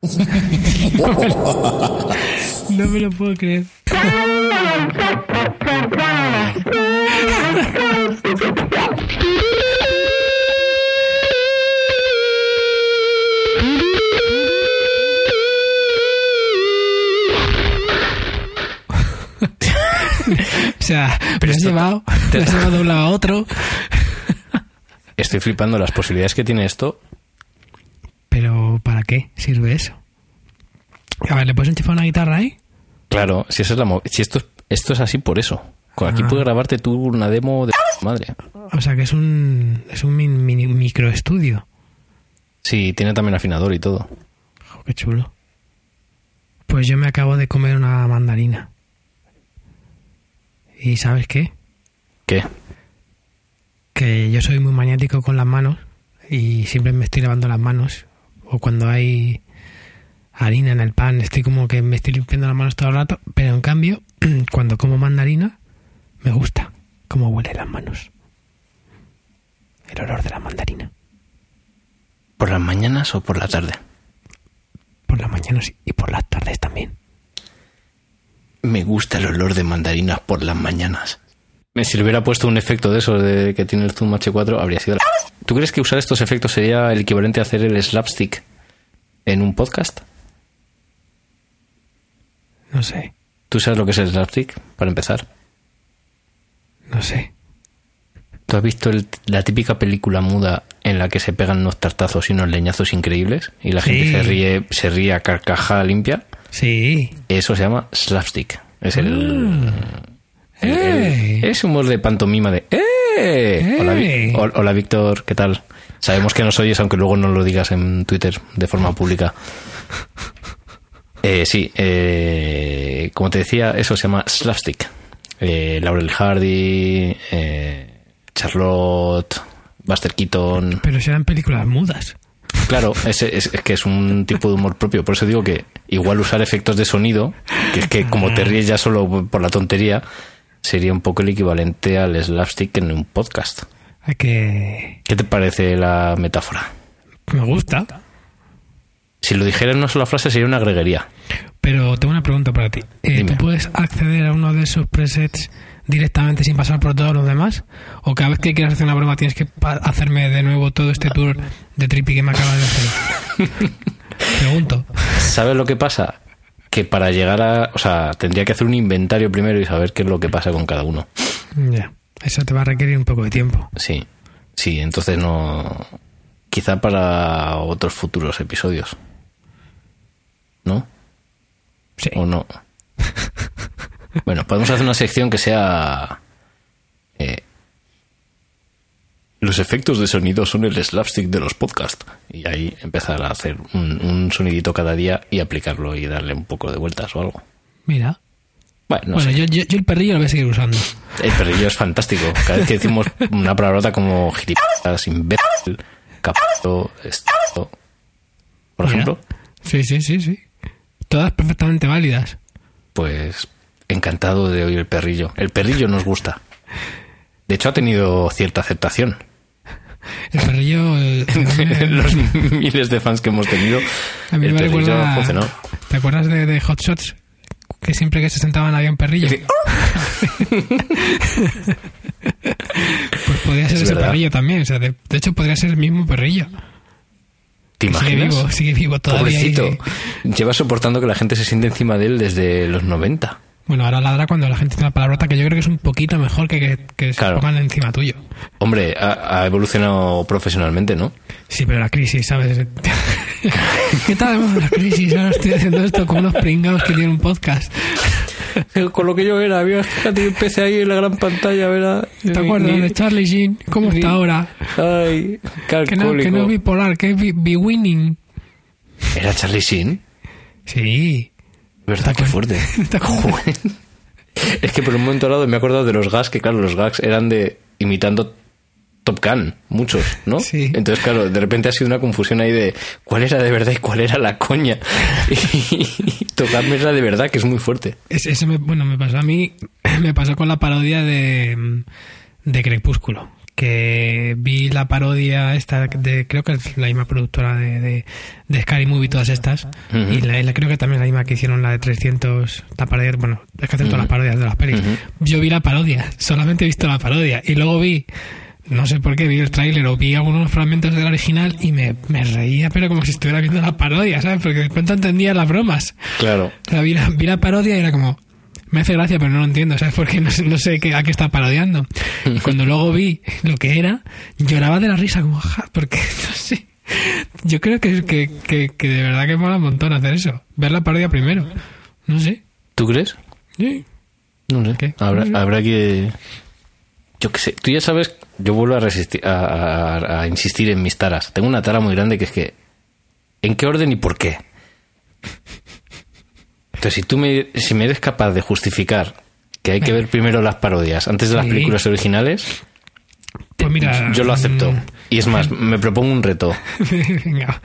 No me lo puedo creer. o sea, pero has llevado, te has llevado de un lado a otro. Estoy flipando las posibilidades que tiene esto. Pero ¿para qué sirve eso? A ver, ¿le puedes enchufar una guitarra ahí? Claro, si esa es la si esto es- esto es así por eso. Aquí Ah. puedes grabarte tú una demo de madre. O sea, que es un, es un min- mini microestudio. Sí, tiene también afinador y todo. Qué chulo. Pues yo me acabo de comer una mandarina. ¿Y sabes qué? ¿Qué? Que yo soy muy maniático con las manos y siempre me estoy lavando las manos. O cuando hay harina en el pan, estoy como que me estoy limpiando las manos todo el rato. Pero en cambio, cuando como mandarina, me gusta cómo huelen las manos. El olor de la mandarina. ¿Por las mañanas o por la tarde? Por las mañanas y por las tardes también. Me gusta el olor de mandarinas por las mañanas. Me si le hubiera puesto un efecto de eso de que tiene el Zoom H4, habría sido la... ¿Tú crees que usar estos efectos sería el equivalente a hacer el slapstick en un podcast? No sé, ¿Tú sabes lo que es el slapstick, para empezar? no sé. ¿Tú has visto el- la típica película muda en la que se pegan unos tartazos y unos leñazos increíbles y la Sí. gente se ríe, se ríe a carcajada limpia? Sí. Eso se llama slapstick. Es el, el- El- es humor de pantomima de ¡Eh! Hola, hola, Víctor, ¿qué tal? Sabemos que nos oyes, aunque luego no lo digas en Twitter de forma pública. Eh, sí, eh, como te decía, eso se llama slapstick. Eh, Laurel Hardy, eh, Charlotte, Buster Keaton. Pero serán películas mudas. Claro, es, es- es que es un tipo de humor propio. Por eso digo que igual usar efectos de sonido, que es que como te ríes ya solo por la tontería, sería un poco el equivalente al slapstick en un podcast. Hay que... ¿Qué te parece la metáfora? Me gusta. Si lo dijera en una sola frase sería una greguería. Pero tengo una pregunta para ti. Eh. ¿Tú puedes acceder a uno de esos presets directamente sin pasar por todos los demás? ¿O cada vez que quieras hacer una broma tienes que hacerme de nuevo todo este tour de trippy que me acabas de hacer? Pregunto. ¿Sabes lo que pasa? Que para llegar a... O sea, tendría que hacer un inventario primero y saber qué es lo que pasa con cada uno. Ya. Eso te va a requerir un poco de tiempo. Sí, sí, entonces no... Quizá para otros futuros episodios. ¿No? Sí. ¿O no? bueno, podemos hacer una sección que sea... eh, los efectos de sonido son el slapstick de los podcasts. Y ahí empezar a hacer un, un sonidito cada día y aplicarlo y darle un poco de vueltas o algo. Mira. Bueno, no bueno, sé. yo, yo, yo el perrillo lo voy a seguir usando. El perrillo es fantástico. Cada vez que decimos una palabrota como gilipollas, imbécil, capto, esto. Por Mira. ejemplo, Sí, sí, sí, sí. Todas perfectamente válidas. pues encantado de oír el perrillo. El perrillo nos gusta. De hecho, ha tenido cierta aceptación. El perrillo... Los miles de fans que hemos tenido, A mí el me perrillo recuerda... ¿Te acuerdas de, de Hot Shots? Que siempre que se sentaban había un perrillo. Sí. Pues podría ser Es ese verdad. perrillo también. O sea, de, de hecho, podría ser el mismo perrillo. ¿Te Que Sigue imaginas? vivo, sigue vivo todavía. Pobrecito. Lleva soportando que la gente se siente encima de él desde los 90. Bueno, ahora ladra cuando la gente tiene una palabrota que yo creo que es un poquito mejor que que, que se Claro. pongan encima tuyo. Hombre, ha, ha evolucionado profesionalmente, ¿no? Sí, pero la crisis, ¿sabes? ¿Qué tal la crisis? Ahora estoy haciendo esto con unos pringados que tienen un podcast. Con lo que yo era, había fíjate, yo empecé ahí en la gran pantalla, ¿verdad? ¿Te acuerdas de Charlie Sheen? ¿Cómo está ahora? Ay, qué Que no, que no es bipolar, que es bi- bi-winning. ¿Era Charlie Sheen? Sí. ¿Verdad? Qué fuerte. Es que por un momento dado me he acordado de los gags, que claro, los gags eran de imitando Top Gun, muchos, ¿no? Sí. Entonces, claro, de repente ha sido una confusión ahí de cuál era de verdad y cuál era la coña. Y tocarme era de verdad, que es muy fuerte. Ese, ese me, bueno, me pasó a mí, me pasó con la parodia de, de Crepúsculo. Que vi la parodia esta de creo que es la misma productora de, de, de Scary Movie todas estas. Y la, creo que también la misma que hicieron la de 300 la parodia bueno es que hacen todas las parodias de las pelis. Yo vi la parodia solamente he visto la parodia. Y luego vi no sé por qué vi el tráiler o vi algunos fragmentos del original y me, me reía pero como si estuviera viendo la parodia ¿sabes? porque de pronto entendía las bromas. Claro. o sea, vi, la, vi la parodia y era como, me hace gracia, pero no lo entiendo, ¿sabes? Porque no no sé qué, a qué está parodiando. Y cuando luego vi lo que era, lloraba de la risa, como, ja, porque, no sé. Yo creo que, que, que, que de verdad que mola un montón hacer eso. Ver la parodia primero. No sé. ¿Tú crees? Sí. No sé. ¿Qué? Habrá, No sé. habrá que. Yo qué sé. Tú ya sabes, yo vuelvo a, resistir, a, a- a insistir en mis taras. Tengo una tara muy grande que es que. ¿En qué orden y por qué? Entonces, si tú me, si me eres capaz de justificar que hay que ver primero las parodias antes de las Sí. películas originales, Pues mira. yo lo acepto. mm, Y es más, me propongo un reto. Venga.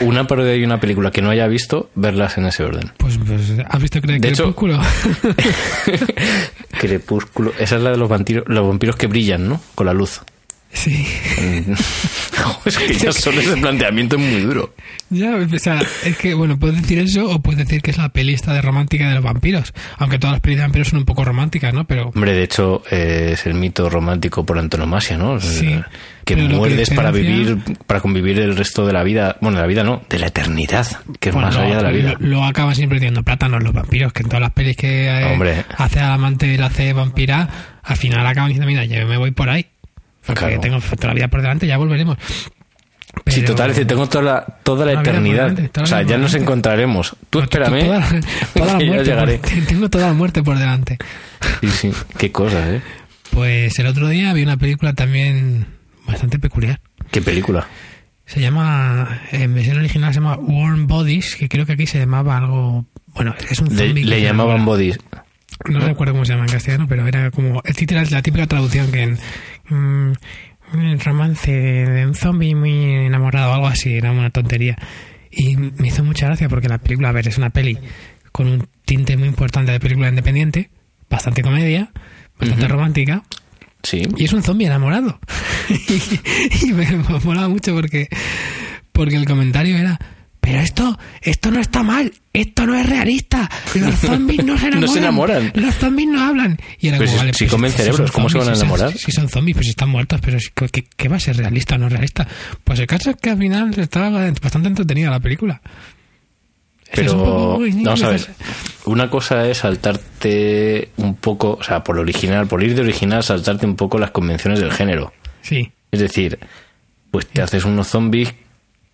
Una parodia y una película que no haya visto, verlas en ese orden. Pues, pues, ¿has visto Cre- De hecho- Crepúsculo? Crepúsculo. Esa es la de los vampiros, los vampiros que brillan, ¿no? Con la luz. Sí. es que ya solo ese planteamiento es muy duro. Ya, o sea, es que, bueno, puedes decir eso o puedes decir que es la peli esta de romántica de los vampiros. Aunque todas las pelis de vampiros son un poco románticas, ¿no? Pero Hombre, de hecho, eh, es el mito romántico por antonomasia, ¿no? Sí, que lo que muerdes para vivir, para convivir el resto de la vida. Bueno, de la vida no, de la eternidad, que es Bueno, más lo- allá de la vida. Lo, lo acaban siempre teniendo plátanos los vampiros, que en todas las pelis que eh, hace al amante la hace vampira, al final acaban diciendo, mira, yo me voy por ahí. Porque Claro. tengo toda la vida por delante, ya volveremos. Sí, Pero- total, es decir, tengo toda la, toda la eternidad. delante, toda O la sea, vida ya nos encontraremos. Tú No, espérame, Toda, toda la muerte llegaré. por- tengo toda la muerte por delante. Sí, sí, qué cosas, ¿eh? Pues el otro día vi una película también bastante peculiar. Qué película. Se llama, en versión original se llama Warm Bodies, que creo que aquí se llamaba algo... Bueno, es un Le, zombie. le se llamaban bodies. No recuerdo cómo se llama en castellano, pero era como... El título es la típica traducción que en... mm, un romance de un zombie muy enamorado o algo así, era una tontería. Y me hizo mucha gracia porque la película, a ver, es una peli con un tinte muy importante de película independiente, bastante comedia, bastante romántica, Sí. y es un zombie enamorado. y, y me molaba mucho porque, porque el comentario era, pero esto, esto no está mal, esto no es realista, los zombies no se enamoran. No se enamoran. Los zombies no hablan. Y era Pero como, si- vale, si pues, comen cerebros, ¿cómo se van a zombies, si- enamorar? Si son zombies, pues están muertos, pero ¿qué, qué va a ser realista o no realista? Pues el caso es que al final estaba bastante entretenida la película. Es poco, Pero, uy, niño, vamos a ver, una cosa es saltarte un poco, o sea, por lo original, por ir de original, saltarte un poco las convenciones del género. Sí, Es decir, pues te haces unos zombies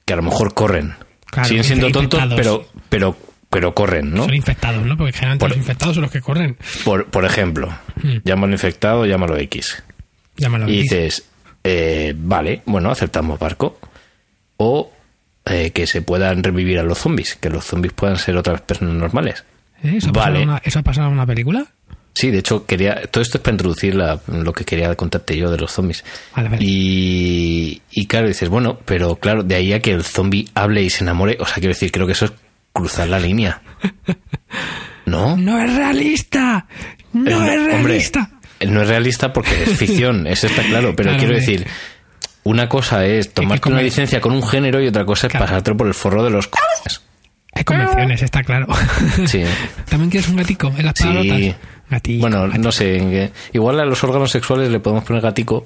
que a lo mejor corren. Claro, Siguen siendo tontos, pero, pero, pero corren, ¿no? son infectados, ¿no? Porque generalmente Por- los infectados son los que corren. Por, por ejemplo, Hmm. llámalo infectado, llámalo X. Llámalo Y X. dices, eh, vale, bueno, aceptamos barco. O eh, que se puedan revivir a los zombies, que los zombies puedan ser otras personas normales. ¿Eh? ¿Eso, ha Vale. una- ¿Eso ha pasado en una película? Sí, de hecho, quería. Todo esto es para introducir la- lo que quería contarte yo de los zombies. Vale, vale. Y, y claro, dices, bueno, pero claro, de ahí a que el zombie hable y se enamore, o sea, quiero decir, creo que eso es cruzar la línea. ¿No? ¡No es realista! ¡No Eh, es hombre, realista! no es realista porque es ficción, eso está claro, pero Claro, quiero hombre. decir, una cosa es tomarte una licencia con un género y otra cosa es Claro. pasártelo por el forro de los. Hay convenciones, está claro. Sí. ¿También quieres un gatico en las Sí. Gatico, Bueno, gatico. no sé, qué- igual a los órganos sexuales le podemos poner gatico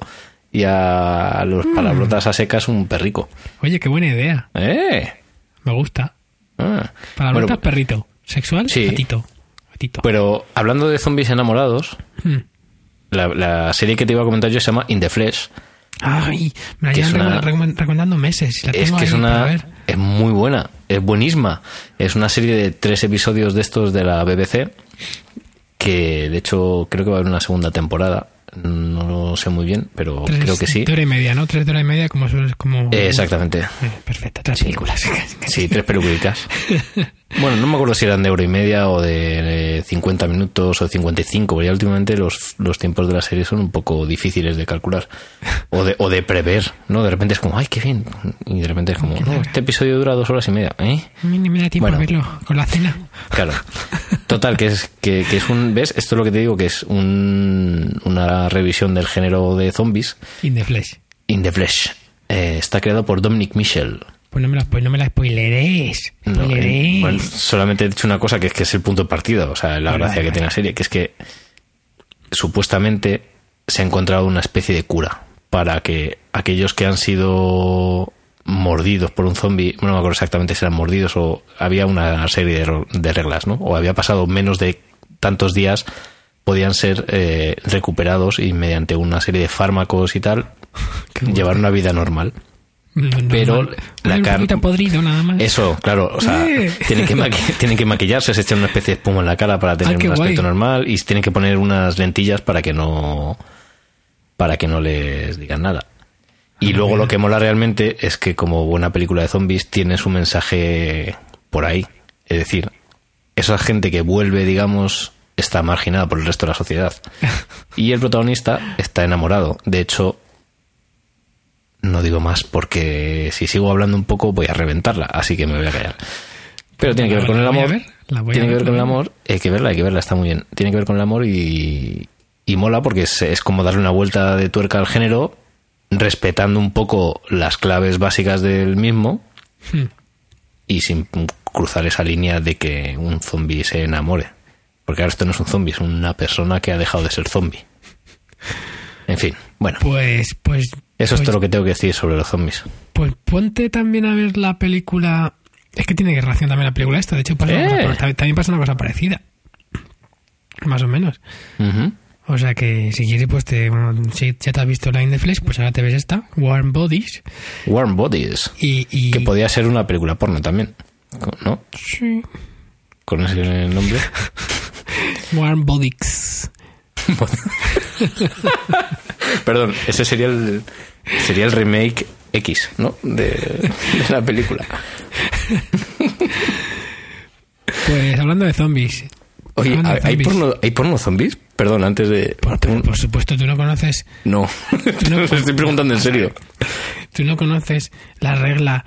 y a los Mm. palabrotas a secas un perrico. Oye, qué buena idea. ¿Eh? Me gusta. Ah. Palabrotas, Bueno, perrito. Sexual, Sí. gatito. Gatito. pero hablando de zombies enamorados, Hmm. la, la serie que te iba a comentar yo se llama In the Flesh. Ay, me la llevan recomendando meses. Es que es ahí una. ver. Es muy buena, es buenísima. Es una serie de tres episodios de estos de la BBC. Que de hecho creo que va a haber una segunda temporada. No lo sé muy bien, pero Tres creo que sí. de hora y media, ¿no? Tres de hora y media, como como. Eh, exactamente. Eh, perfecto, tres películas. Sí, tres pelucuritas. Bueno, no me acuerdo si eran de hora y media o de eh, 50 minutos o de 55, porque ya últimamente los, los tiempos de la serie son un poco difíciles de calcular o de, o de prever, ¿no? De repente es como, ay, qué bien. Y de repente es como, no, este episodio dura dos horas y media, ¿eh? Ni me da tiempo Bueno. a verlo con la cena. Claro. Total, que es, que, que es un. ¿Ves? Esto es lo que te digo, que es un, una revisión del género de zombies. In the Flesh. In the Flesh. Eh, está creado por Dominic Michel. Pues no me la, pues no me la spoileréis. No, eh, bueno, solamente he dicho una cosa que es que es el punto de partida, o sea, la gracia que tiene la serie, que es que supuestamente se ha encontrado una especie de cura para que aquellos que han sido mordidos por un zombie, no me acuerdo exactamente si eran mordidos o había una serie de reglas, ¿no? O había pasado menos de tantos días, podían ser eh, recuperados y mediante una serie de fármacos y tal, llevar una vida normal. Pero la carne- podrido nada más. Eso, claro, o sea, Eh. tienen que, tienen que maquillarse, se echan una especie de espuma en la cara para tener Ah, un aspecto guay. normal y tienen que poner unas lentillas para que no para que no les digan nada. Y Ah, luego mira. lo que mola realmente es que como buena película de zombies tiene su mensaje por ahí, es decir, esa gente que vuelve, digamos, está marginada por el resto de la sociedad. Y el protagonista está enamorado. De hecho, no digo más porque si sigo hablando un poco voy a reventarla, así que me voy a callar. Pero tiene que ver con el amor. Tiene que ver, con el amor. Hay que verla, hay que verla, está muy bien. Tiene que ver con el amor y, y mola porque es, es como darle una vuelta de tuerca al género, respetando un poco las claves básicas del mismo Hmm. y sin cruzar esa línea de que un zombie se enamore. Porque ahora esto no es un zombie, es una persona que ha dejado de ser zombie. En fin, bueno, Pues, pues, eso es pues, todo lo que tengo que decir sobre los zombies. pues ponte también a ver la película. Es que tiene relación también la película esta. De hecho, pasa Eh. cosa- también, pasa una cosa parecida. Más o menos. O sea que si quieres, pues te, bueno, si ya te has visto la In the Flesh, pues ahora te ves esta, Warm Bodies. Warm Bodies, Y, y que podía ser una película porno también, ¿no? Sí. Con ese nombre. Warm Bodies. Perdón, ese sería el sería el remake X, ¿no? De, de la película. Pues hablando de zombies. Oye, Hablando de ¿hay zombies. porno, ¿hay porno zombies? Perdón, antes de... Por, por- por supuesto, tú no conoces, No, no- estoy preguntando en serio. tú no conoces la regla.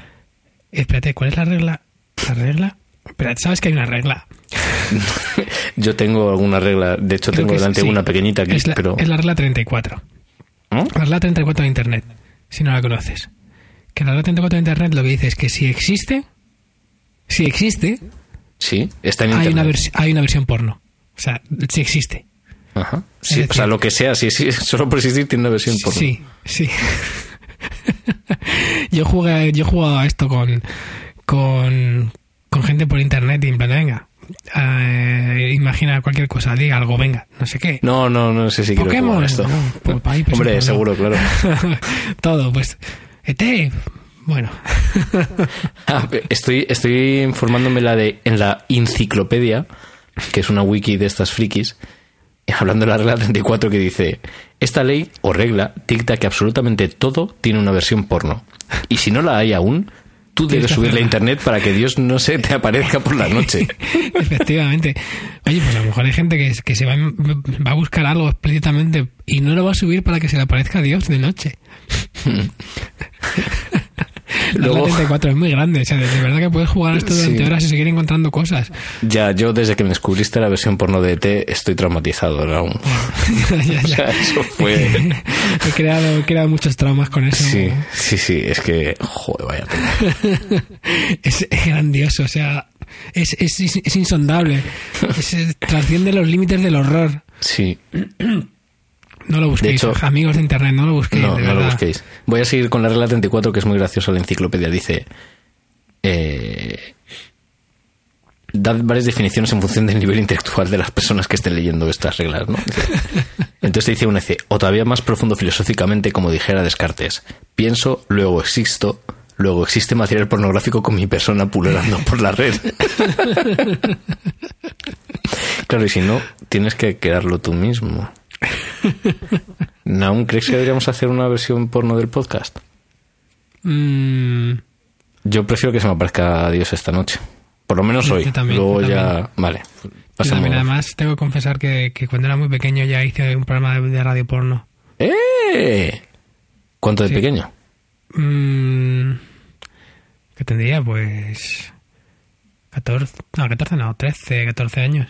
Espérate, ¿cuál es la regla? La regla. Espérate, sabes que hay una regla. Yo tengo alguna regla, de hecho Creo tengo que es- delante sí. una pequeñita aquí, es la, pero... es la regla 34. ¿no? La regla 34 de Internet, si no la conoces. Que la regla 34 de Internet lo que dice es que si existe, si existe, Sí, está en hay internet. una, hay una versión porno. O sea, si existe. Ajá. Sí, o sea, lo que sea, sí, sí, solo por existir tiene una versión porno. Sí, sí. yo jugué, yo he jugado a esto con, con, con gente por internet y en plan, venga, eh, imagina cualquier cosa, diga algo, venga, no sé qué. No, no, no sé si quiero Pokémon, esto. no, pues, ahí, pues, Hombre, seguro, claro. Todo, pues, ET, bueno, Ah, estoy, estoy informándome la de, en la enciclopedia, que es una wiki de estas frikis, hablando de la regla 34 que dice, esta ley o regla dicta que absolutamente todo tiene una versión porno. Y si no la hay aún, tú debes que subirla a internet para que Dios no se te aparezca por la noche. efectivamente. Oye, pues a lo mejor hay gente que, que se va, va a buscar algo explícitamente y no lo va a subir para que se le aparezca a Dios de noche. La Luego- regla 34 es muy grande, o sea, de verdad que puedes jugar esto durante Sí. horas y seguir encontrando cosas. Ya, yo desde que me descubriste la versión porno de ET estoy traumatizado ¿no? aún. Ya, ya, O sea, ya. eso fue... he, creado, he creado muchos traumas con eso. Sí, sí, sí, es que... Joder, vaya pena. Es, grandioso, o sea, es, es, es insondable. Es- trasciende los límites del horror. Sí, No lo busquéis, De hecho- amigos de internet, no lo busquéis. no, de no lo busquéis. Voy a seguir con la regla 34, que es muy graciosa la enciclopedia. Dice... Eh, dad varias definiciones en función del nivel intelectual de las personas que estén leyendo estas reglas, ¿no? Entonces dice una, dice, o todavía más profundo filosóficamente, como dijera Descartes, pienso, luego existo, luego existe material pornográfico con mi persona pululando por la red. claro, y si no, tienes que crearlo tú mismo. ¿Aún crees que deberíamos hacer una versión porno del podcast? Mm, Yo prefiero que se me aparezca a Dios esta noche. Por lo menos Yo hoy. también, Luego yo ya... también. Vale. yo pasamos. también, además, tengo que confesar que, que cuando era muy pequeño ya hice un programa de, de radio porno. ¡Eh! ¿Cuánto de Sí. pequeño? Mm, ¿Qué tendría? Pues... 14, no, 14 no, 13, 14 años.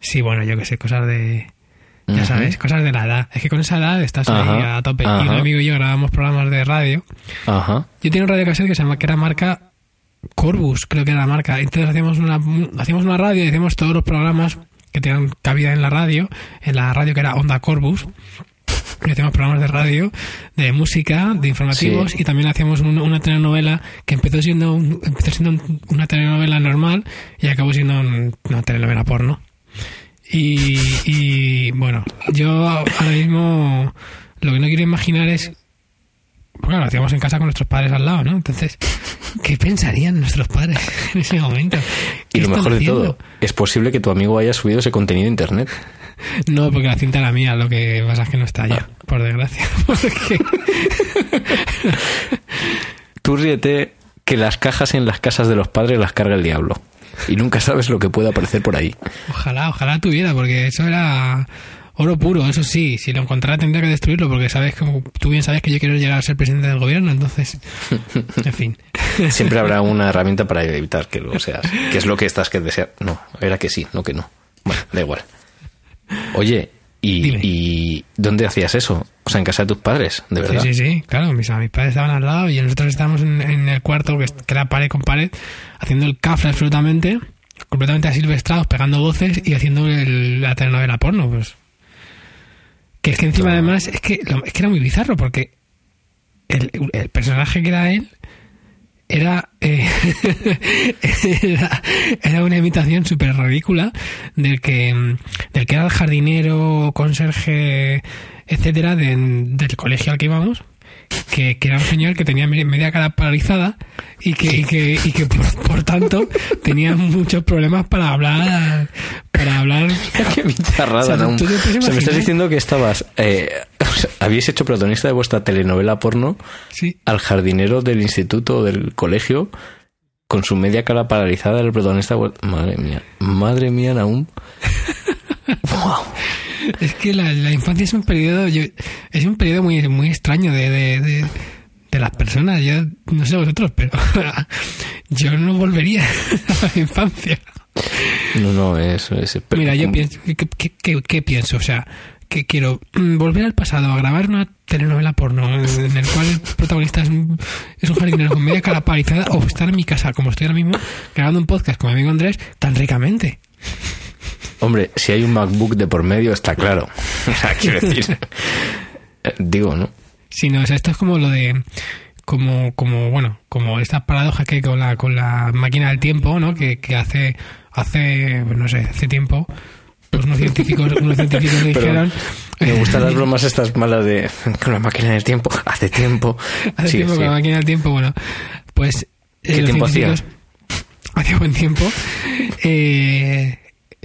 Sí, bueno, yo que sé, cosas de... Ya sabes, cosas de la edad. Es que con esa edad estás ahí a tope. Y un amigo y yo grabamos programas de radio. Ajá. Yo tenía un radio cassette que se llama, que era marca Corbus, creo que era la marca. Entonces hacíamos una, hacíamos una radio y hacíamos todos los programas que tenían cabida en la radio, en la radio que era Onda Corbus. Y hacíamos programas de radio, de música, de informativos Sí. y también hacíamos un- una telenovela que empezó siendo, un- empezó siendo un- una telenovela normal y acabó siendo un- una telenovela porno. Y, y bueno, yo ahora mismo lo que no quiero imaginar es claro, lo hacíamos en casa con nuestros padres al lado, ¿no? Entonces, ¿qué pensarían nuestros padres en ese momento? Y ¿Qué lo mejor de todo, es posible que tu amigo haya subido ese contenido a internet. No, porque la cinta era mía, lo que pasa es que no está ya, por desgracia. Porque- Tú ríete que las cajas en las casas de los padres las carga el diablo. Y nunca sabes lo que puede aparecer por ahí. ojalá, ojalá tuviera, porque eso era oro puro, eso sí. Si lo encontrara tendría que destruirlo, porque sabes como tú bien sabes que yo quiero llegar a ser presidente del gobierno, entonces, en fin. Siempre habrá una herramienta para evitar que lo seas. Que es lo que estás que desear. No, era que sí, no que no. Bueno, da igual. Oye, ¿y, dónde hacías eso? O sea, en casa de tus padres, de verdad. Sí, sí, sí, claro, mis, mis padres estaban al lado y nosotros estábamos en, en el cuarto, que, era pared con pared, haciendo el cafre absolutamente, completamente asilvestrados, pegando voces y haciendo el- la telenovela porno, pues. Que es que encima además, es que, lo- es que era muy bizarro porque el, el personaje que era él era, eh, era, era una imitación súper ridícula del que, del que era el jardinero, conserje, etcétera, de- del colegio al que íbamos. Que, que era un señor que tenía me- media cara paralizada y que, y que, y que por, por tanto tenía muchos problemas para hablar para hablar Qué bizarrada, O sea, ¿no? O sea, me estás diciendo que estabas... eh, o sea, habíais hecho protagonista de vuestra telenovela porno sí al jardinero del instituto o del colegio con su media cara paralizada el protagonista Madre mía. Madre mía, Naum. wow. Es que la, la infancia es un periodo, yo- es un periodo muy, muy extraño de, de, de, de las personas. Yo no sé vosotros, pero yo no volvería a la infancia. No, no, eso es... Mira, yo pienso, ¿qué, qué, qué- qué pienso? O sea, que quiero mm, volver al pasado a grabar una telenovela porno en en el cual el protagonista es un, es un jardinero con media cara paralizada o estar en mi casa, como estoy ahora mismo, grabando un podcast con mi amigo Andrés, tan ricamente. Hombre, si hay un MacBook de por medio, está claro. O sea, quiero decir... eh, Digo, ¿no? Sí, no, o sea, esto es como lo de como como bueno, como esta paradoja que hay con la con la máquina del tiempo, ¿no? Que, que hace hace no sé, hace tiempo pues unos científicos unos científicos dijeron Me gustan las bromas estas malas de con la máquina del tiempo. Hace tiempo. hace tiempo con la máquina del tiempo, bueno, pues eh, ¿Qué los tiempo hacía? Hacía buen tiempo. Eh,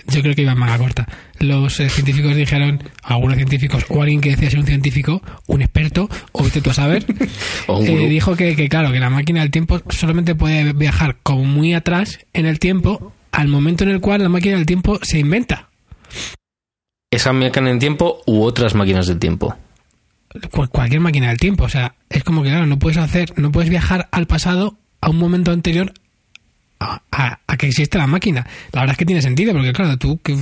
yo creo que iba manga corta. Los eh, científicos dijeron, algunos científicos, o alguien que decía ser un científico, un experto, o vete tú a saber, eh, dijo que, que, claro, que la máquina del tiempo solamente puede viajar como muy atrás en el tiempo al momento en el cual la máquina del tiempo se inventa. ¿Esa máquina del tiempo u otras máquinas del tiempo? Cu- cualquier máquina del tiempo. O sea, es como que, claro, no puedes hacer, no puedes viajar al pasado a un momento anterior a, a- a que existe la máquina. La verdad es que tiene sentido, porque claro, tú que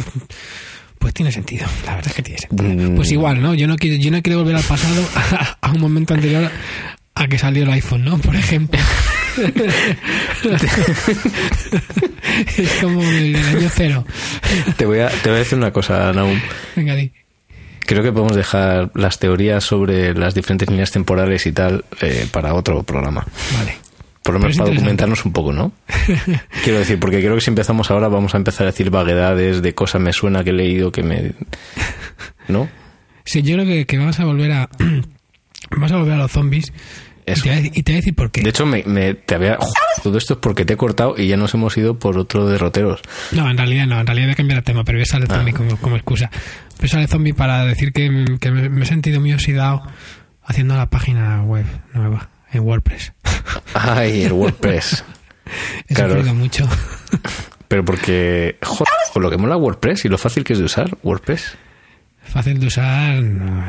pues tiene sentido, la verdad es que tiene sentido. Mm. Pues igual, ¿no? Yo no quiero, yo no quiero volver al pasado a, a un momento anterior a que salió el iPhone, ¿no? Por ejemplo. es como el del año cero. Te voy a, te voy a decir una cosa, Naum. Venga, di. Creo que podemos dejar las teorías sobre las diferentes líneas temporales y tal eh, para otro programa. Vale. Por lo menos para documentarnos un poco, ¿no? Quiero decir, porque creo que si empezamos ahora vamos a empezar a decir vaguedades de cosas me suena que he leído que me... ¿No? Sí, yo creo que, que vamos a volver a. vamos a volver a los zombies. Y Eso. te, voy a, y te voy a decir por qué. De hecho, me, me- te había... Todo esto es porque te he cortado y ya nos hemos ido por otro derroteros. No, en realidad no, en realidad voy a cambiar el tema, pero voy a usar el Ah. zombie como, como excusa. Voy a usar el zombie para decir que, que me, me he sentido muy oxidado haciendo la página web nueva en WordPress. Ay, el WordPress. He Claro. mucho. Pero porque... Joder, con lo que mola WordPress y lo fácil que es de usar WordPress. Fácil de usar. no.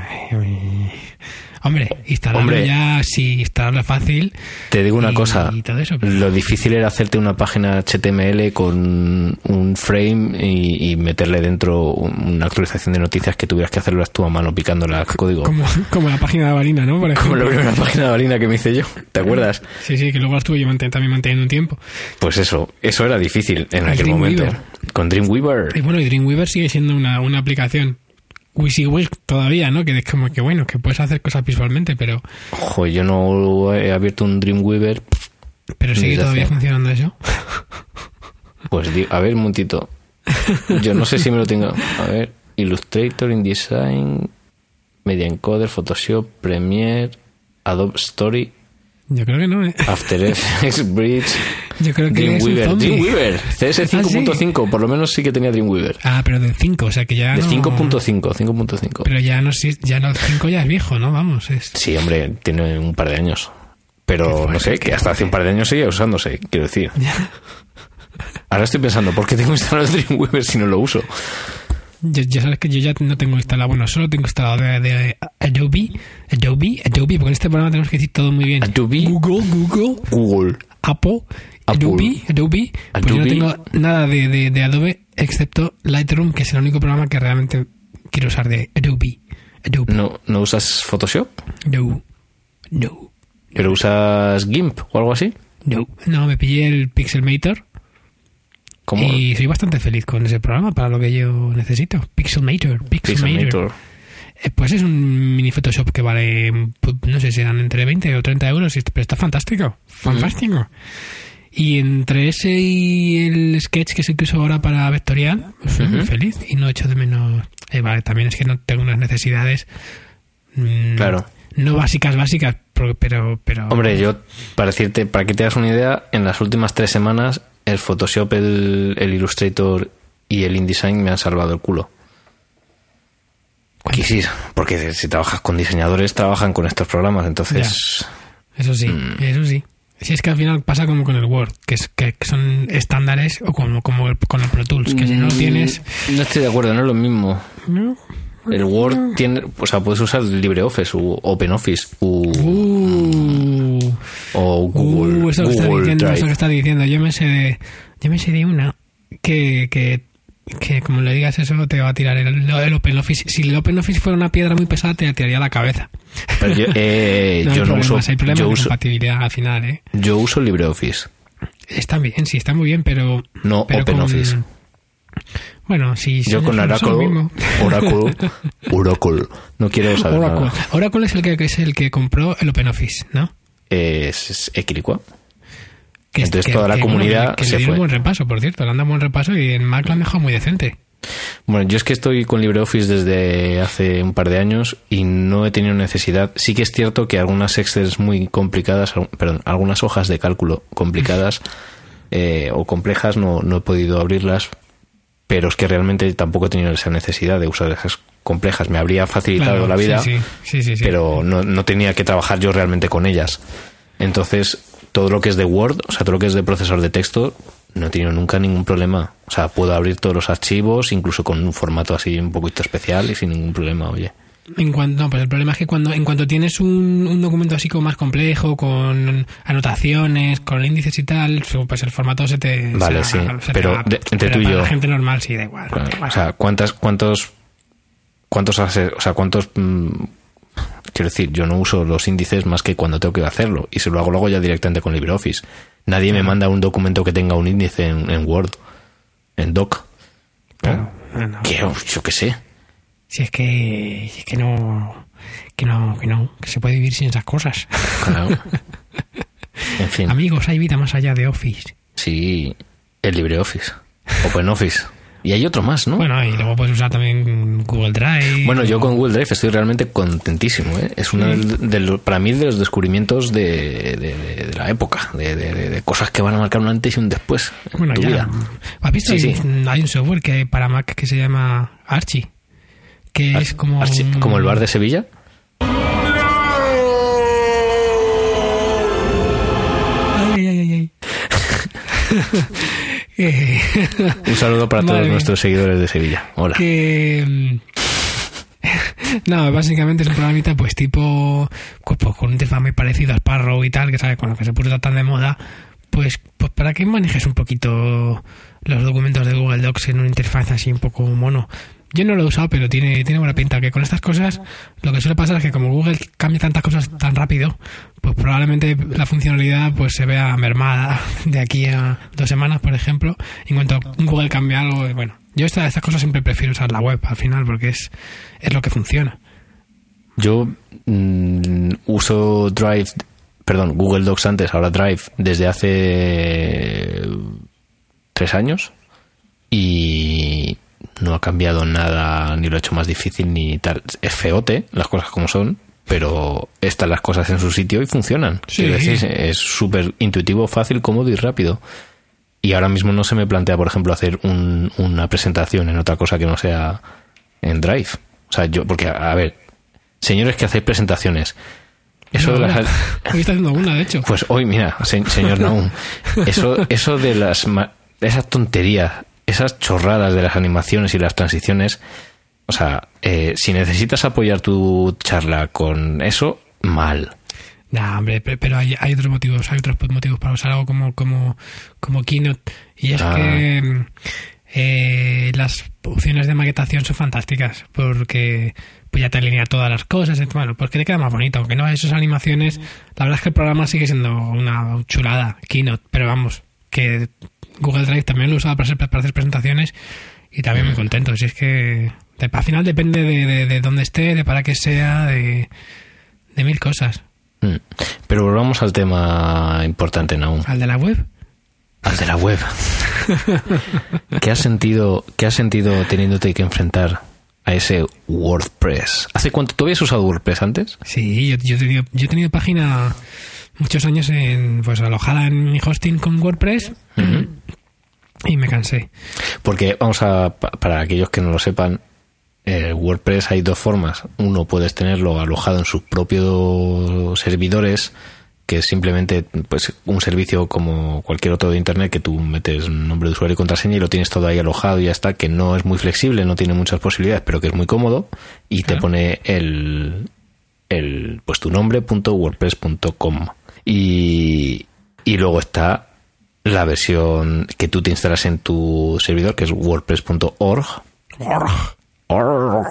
Hombre, instalarlo Hombre. ya, sí, instalarlo fácil. Te digo una y- cosa, y todo eso, pero- lo difícil era hacerte una página HTML con un frame y, y meterle dentro un- una actualización de noticias que tuvieras que hacerlo tú a mano picándole al código. Como, como la página de Balina, ¿no? Por Como la primera página de Balina que me hice yo, ¿te acuerdas? Sí, sí, que luego estuve yo manten- también manteniendo un tiempo. Pues eso, eso era difícil en El aquel momento. Dreamweaver. Con Y Dreamweaver. bueno, y Dreamweaver sigue siendo una, una aplicación WYSIWYG todavía, ¿no? Que es como que bueno, que puedes hacer cosas visualmente, pero, Ojo, yo no he abierto un Dreamweaver. pero sigue todavía hace- funcionando eso. Pues a ver, un momentito. Yo no sé si me lo tengo. A ver, Illustrator, InDesign, Media Encoder, Photoshop, Premiere, Adobe Story, Yo creo que no, ¿eh? After Effects, Bridge, Yo creo que es un Dreamweaver. Dreamweaver, CS 5.5, por lo menos sí que tenía Dreamweaver. Ah, pero del 5, o sea que ya De no... 5.5, 5.5. Pero ya no, ya no, el 5 ya es viejo, ¿no? Vamos, es... Sí, hombre, tiene un par de años. Pero no sé, que hasta hace un par de años sigue usándose, quiero decir. Ahora estoy pensando, ¿por qué tengo instalado el Dreamweaver si no lo uso? Yo- ya sabes que yo ya no tengo instalado, bueno, solo tengo instalado de, de Adobe, Adobe, Adobe, porque en este programa tenemos que decir todo muy bien. Adobe. Google, Google, Google. Apple, Apple. Adobe, Adobe. Pues yo no Adobe. tengo nada de, de, de Adobe excepto Lightroom, que es el único programa que realmente quiero usar de Adobe. Adobe. ¿No, ¿No usas Photoshop? No. No. ¿Pero usas GIMP o algo así? No. No, me pillé el Pixelmator ¿Cómo? y soy bastante feliz con ese programa para lo que yo necesito. Pixelmator. Pixelmator. Pixelmator. Eh, Pues es un mini Photoshop que vale, pu- no sé si eran entre 20 o 30 euros, pero está fantástico. Fantástico. Y entre ese y el sketch que que uso ahora para vectorial, pues soy muy feliz y no echo de menos. eh, vale, también es que no tengo unas necesidades. mm, Claro. No básicas, básicas, pero. pero, Hombre, yo, para decirte, para que te hagas una idea, en las últimas tres semanas, el Photoshop, el, el Illustrator y el InDesign me han salvado el culo. Sí, porque si trabajas con diseñadores, trabajan con estos programas, entonces... Eso sí, Mm. eso sí. Si es que al final pasa como con el Word, que, es, que son estándares, o como, como el- con el Pro Tools, que si no Mm, tienes. No estoy de acuerdo, no es lo mismo. No. El Word tiene... O sea, puedes usar LibreOffice u OpenOffice u, Uh, o Google, uh, eso que está Google diciendo, Drive. eso que está diciendo. Yo me sé de, yo me sé de una que, que, que como le digas eso te va a tirar el, el OpenOffice. Si el OpenOffice fuera una piedra muy pesada te tiraría la cabeza. Pero yo, eh, No yo no uso... hay problemas Yo de uso, compatibilidad al final, ¿eh? yo uso LibreOffice. Está bien, sí, está muy bien, pero... No pero con- OpenOffice. Bueno, sí, Yo con Oracle, mismo. Oracle, Oracle, no quiero saber Oracle. nada. Oracle es el que, que es el que compró el OpenOffice, ¿no? Es, es. Que es- Entonces que- toda la que, comunidad que, se le dieron fue. buen repaso, por cierto, le han dado buen repaso y en Mac lo han dejado muy decente. Bueno, yo es que estoy con LibreOffice desde hace un par de años y no he tenido necesidad. Sí que es cierto que algunas Excel muy complicadas, perdón, algunas hojas de cálculo complicadas eh, o complejas no, no he podido abrirlas, pero es que realmente tampoco he tenido esa necesidad de usar esas complejas. Me habría facilitado Claro, la vida, sí, sí, sí. pero no, no tenía que trabajar yo realmente con ellas. Entonces, todo lo que es de Word, o sea, todo lo que es de procesador de texto, no he tenido nunca ningún problema. O sea, puedo abrir todos los archivos, incluso con un formato así un poquito especial y sin ningún problema, oye. En cuanto, no, pues el problema es que cuando, en cuanto tienes un, un documento así como más complejo, con anotaciones, con índices y tal, pues el formato se te... Vale, se- sí, se pero de- entre Pero tú y yo- la gente normal sí, da igual. O sea, ¿cuántas, cuántos, cuántos, o sea, cuántos, mm, quiero decir, yo no uso los índices más que cuando tengo que hacerlo y se lo hago luego ya directamente con LibreOffice. Nadie me manda un documento que tenga un índice en, en Word, en Doc. Claro, no, no. Que, oh, yo qué sé. Si es que, si es que no, que no, que no, que se puede vivir sin esas cosas. Claro. En fin, Amigos, hay vida más allá de Office. sí, el LibreOffice, OpenOffice. Y hay otro más, ¿no? Bueno, y luego puedes usar también Google Drive. Bueno, yo con Google Drive estoy realmente contentísimo. ¿eh? Es uno de los- para mí de los descubrimientos de, de- la época, de, de- cosas que van a marcar un antes y un después en Bueno, tu ya. vida. ¿Has visto? Sí, hay, sí. hay un software que para Mac que se llama Archie. Que es como. Archi- un- como el bar de Sevilla. Ay, ay, ay, ay. Eh, Un saludo para todos nuestros seguidores de Sevilla. Hola. que. mm, no, básicamente es un programita pues tipo pues, pues, con un interfaz muy parecido a Sparrow y tal, que sabe con lo que se puso tan de moda, pues, pues para que manejes un poquito los documentos de Google Docs en una interfaz así un poco mono. Yo no lo he usado, pero tiene, tiene buena pinta. Que con estas cosas, lo que suele pasar es que como Google cambia tantas cosas tan rápido, pues probablemente la funcionalidad pues se vea mermada de aquí a dos semanas, por ejemplo. En cuanto Google cambia algo, bueno, yo estas, estas cosas siempre prefiero usar la web al final porque es, es lo que funciona. Yo mm, uso Drive, perdón, Google Docs antes, ahora Drive, desde hace tres años y no ha cambiado nada, ni lo ha hecho más difícil, ni tal. Es feote, las cosas como son, pero están las cosas en su sitio y funcionan. Sí. decir, es súper intuitivo, fácil, cómodo y rápido. Y ahora mismo no se me plantea, por ejemplo, hacer un- una presentación en otra cosa que no sea en Drive. O sea, yo, porque, a ver, señores que hacéis presentaciones, eso de No, las, Hoy está haciendo una, de hecho. pues hoy, mira, se- señor Naum, eso, eso de las esas tonterías, esas chorradas de las animaciones y las transiciones, o sea, eh, si necesitas apoyar tu charla con eso, mal. Nah, hombre, pe- pero hay, hay otros motivos, hay otros motivos para usar algo como, como, como Keynote. Y es Ah. que eh, las opciones de maquetación son fantásticas, porque pues ya te alinea todas las cosas, bueno, pues que te queda más bonito, aunque no hay esas animaciones, la verdad es que el programa sigue siendo una chulada, Keynote, pero vamos, que Google Drive también lo usaba para hacer, para hacer presentaciones y también muy contento, si es que de- al final depende de, de, de dónde esté, de para qué sea, de, de mil cosas. Mm. Pero volvamos al tema importante, Naum, ¿Al de la web? al de la web. ¿Qué has sentido, qué has sentido teniéndote que enfrentar a ese WordPress? ¿Hace cuánto tú habías usado WordPress antes? Sí, yo, yo he tenido, yo he tenido página muchos años en, pues alojada en mi hosting con WordPress y me cansé. Porque vamos a, pa- para aquellos que no lo sepan, el WordPress hay dos formas. Uno puedes tenerlo alojado en sus propios servidores, que es simplemente pues un servicio como cualquier otro de internet que tú metes nombre de usuario y contraseña y lo tienes todo ahí alojado y ya está, que no es muy flexible, no tiene muchas posibilidades, pero que es muy cómodo y te pone el, el pues tu nombre punto wordpress.com y, y luego está la versión que tú te instalas en tu servidor que es wordpress.org org,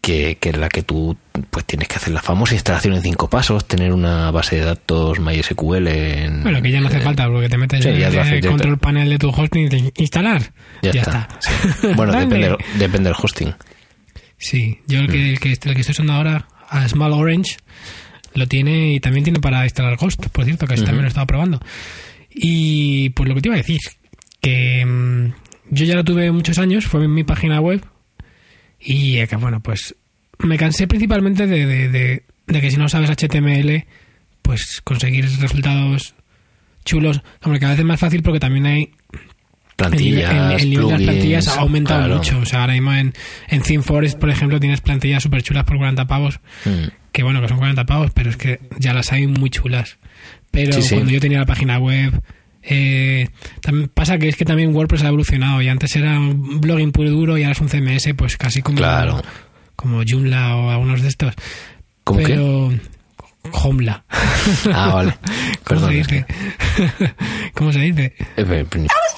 que, que es la que tú pues tienes que hacer la famosa instalación en cinco pasos, tener una base de datos MySQL en Bueno, que ya no hace en- falta porque te metes Sí, en ya hace el control panel de tu hosting y instalar. ya, está. Sí. Bueno, depende, depende del hosting. Sí, yo el Mm. que, el que, el que estoy usando ahora, a Small Orange, lo tiene y también tiene para instalar Ghost, por cierto, que también lo he estado probando. Y pues lo que te iba a decir, que mm, yo ya lo tuve muchos años, fue en mi página web y eh, que, bueno, pues me cansé principalmente de, de, de- de que si no sabes HTML, pues conseguir resultados chulos, hombre, cada vez es más fácil porque también hay Plantillas, el, el- el nivel de las plantillas ha aumentado claro. mucho. O sea, ahora mismo en, en ThemeForest, por ejemplo, tienes plantillas súper chulas por 40 pavos. Mm. Que bueno, que son 40 pavos, pero es que ya las hay muy chulas. Pero Sí, sí. cuando yo tenía la página web, eh, también pasa que es que también WordPress ha evolucionado y antes era un blogging puro y duro y ahora es un CMS, pues casi como, Claro. como Joomla o algunos de estos. ¿Cómo qué? Joomla. Ah, vale. ¿Cómo se dice? ¿Cómo se dice? eh,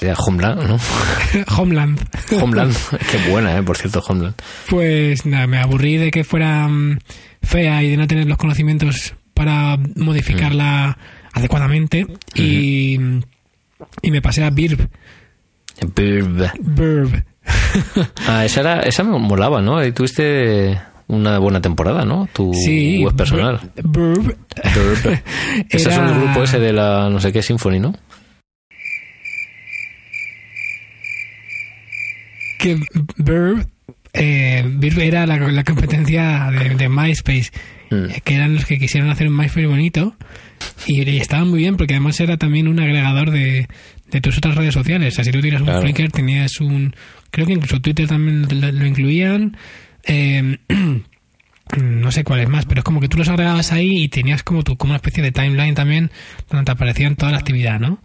eh, Homeland, ¿no? Homeland. Homeland. Qué buena, ¿eh? Por cierto, Homeland. Pues nada, me aburrí de que fuera mm, fea y de no tener los conocimientos para modificarla adecuadamente y, y me pasé a Birb. Birb. Birb. Ah, esa, era, esa me molaba, ¿no? Y tuviste una buena temporada, ¿no? Tu Sí. web personal. Birb. Birb. Ese es un grupo ese de la no sé qué Symphony, ¿no? Que Birb, eh, era la, la competencia de, de MySpace, Mm. que eran los que quisieron hacer un MySpace bonito y, y estaban muy bien porque además era también un agregador de, de tus otras redes sociales. O sea, si tú tenías un Claro. Flickr, tenías un... Creo que incluso Twitter también lo, lo incluían. Eh, no sé cuáles más, pero es como que tú los agregabas ahí y tenías como tu como una especie de timeline también donde te aparecían toda la actividad, ¿no?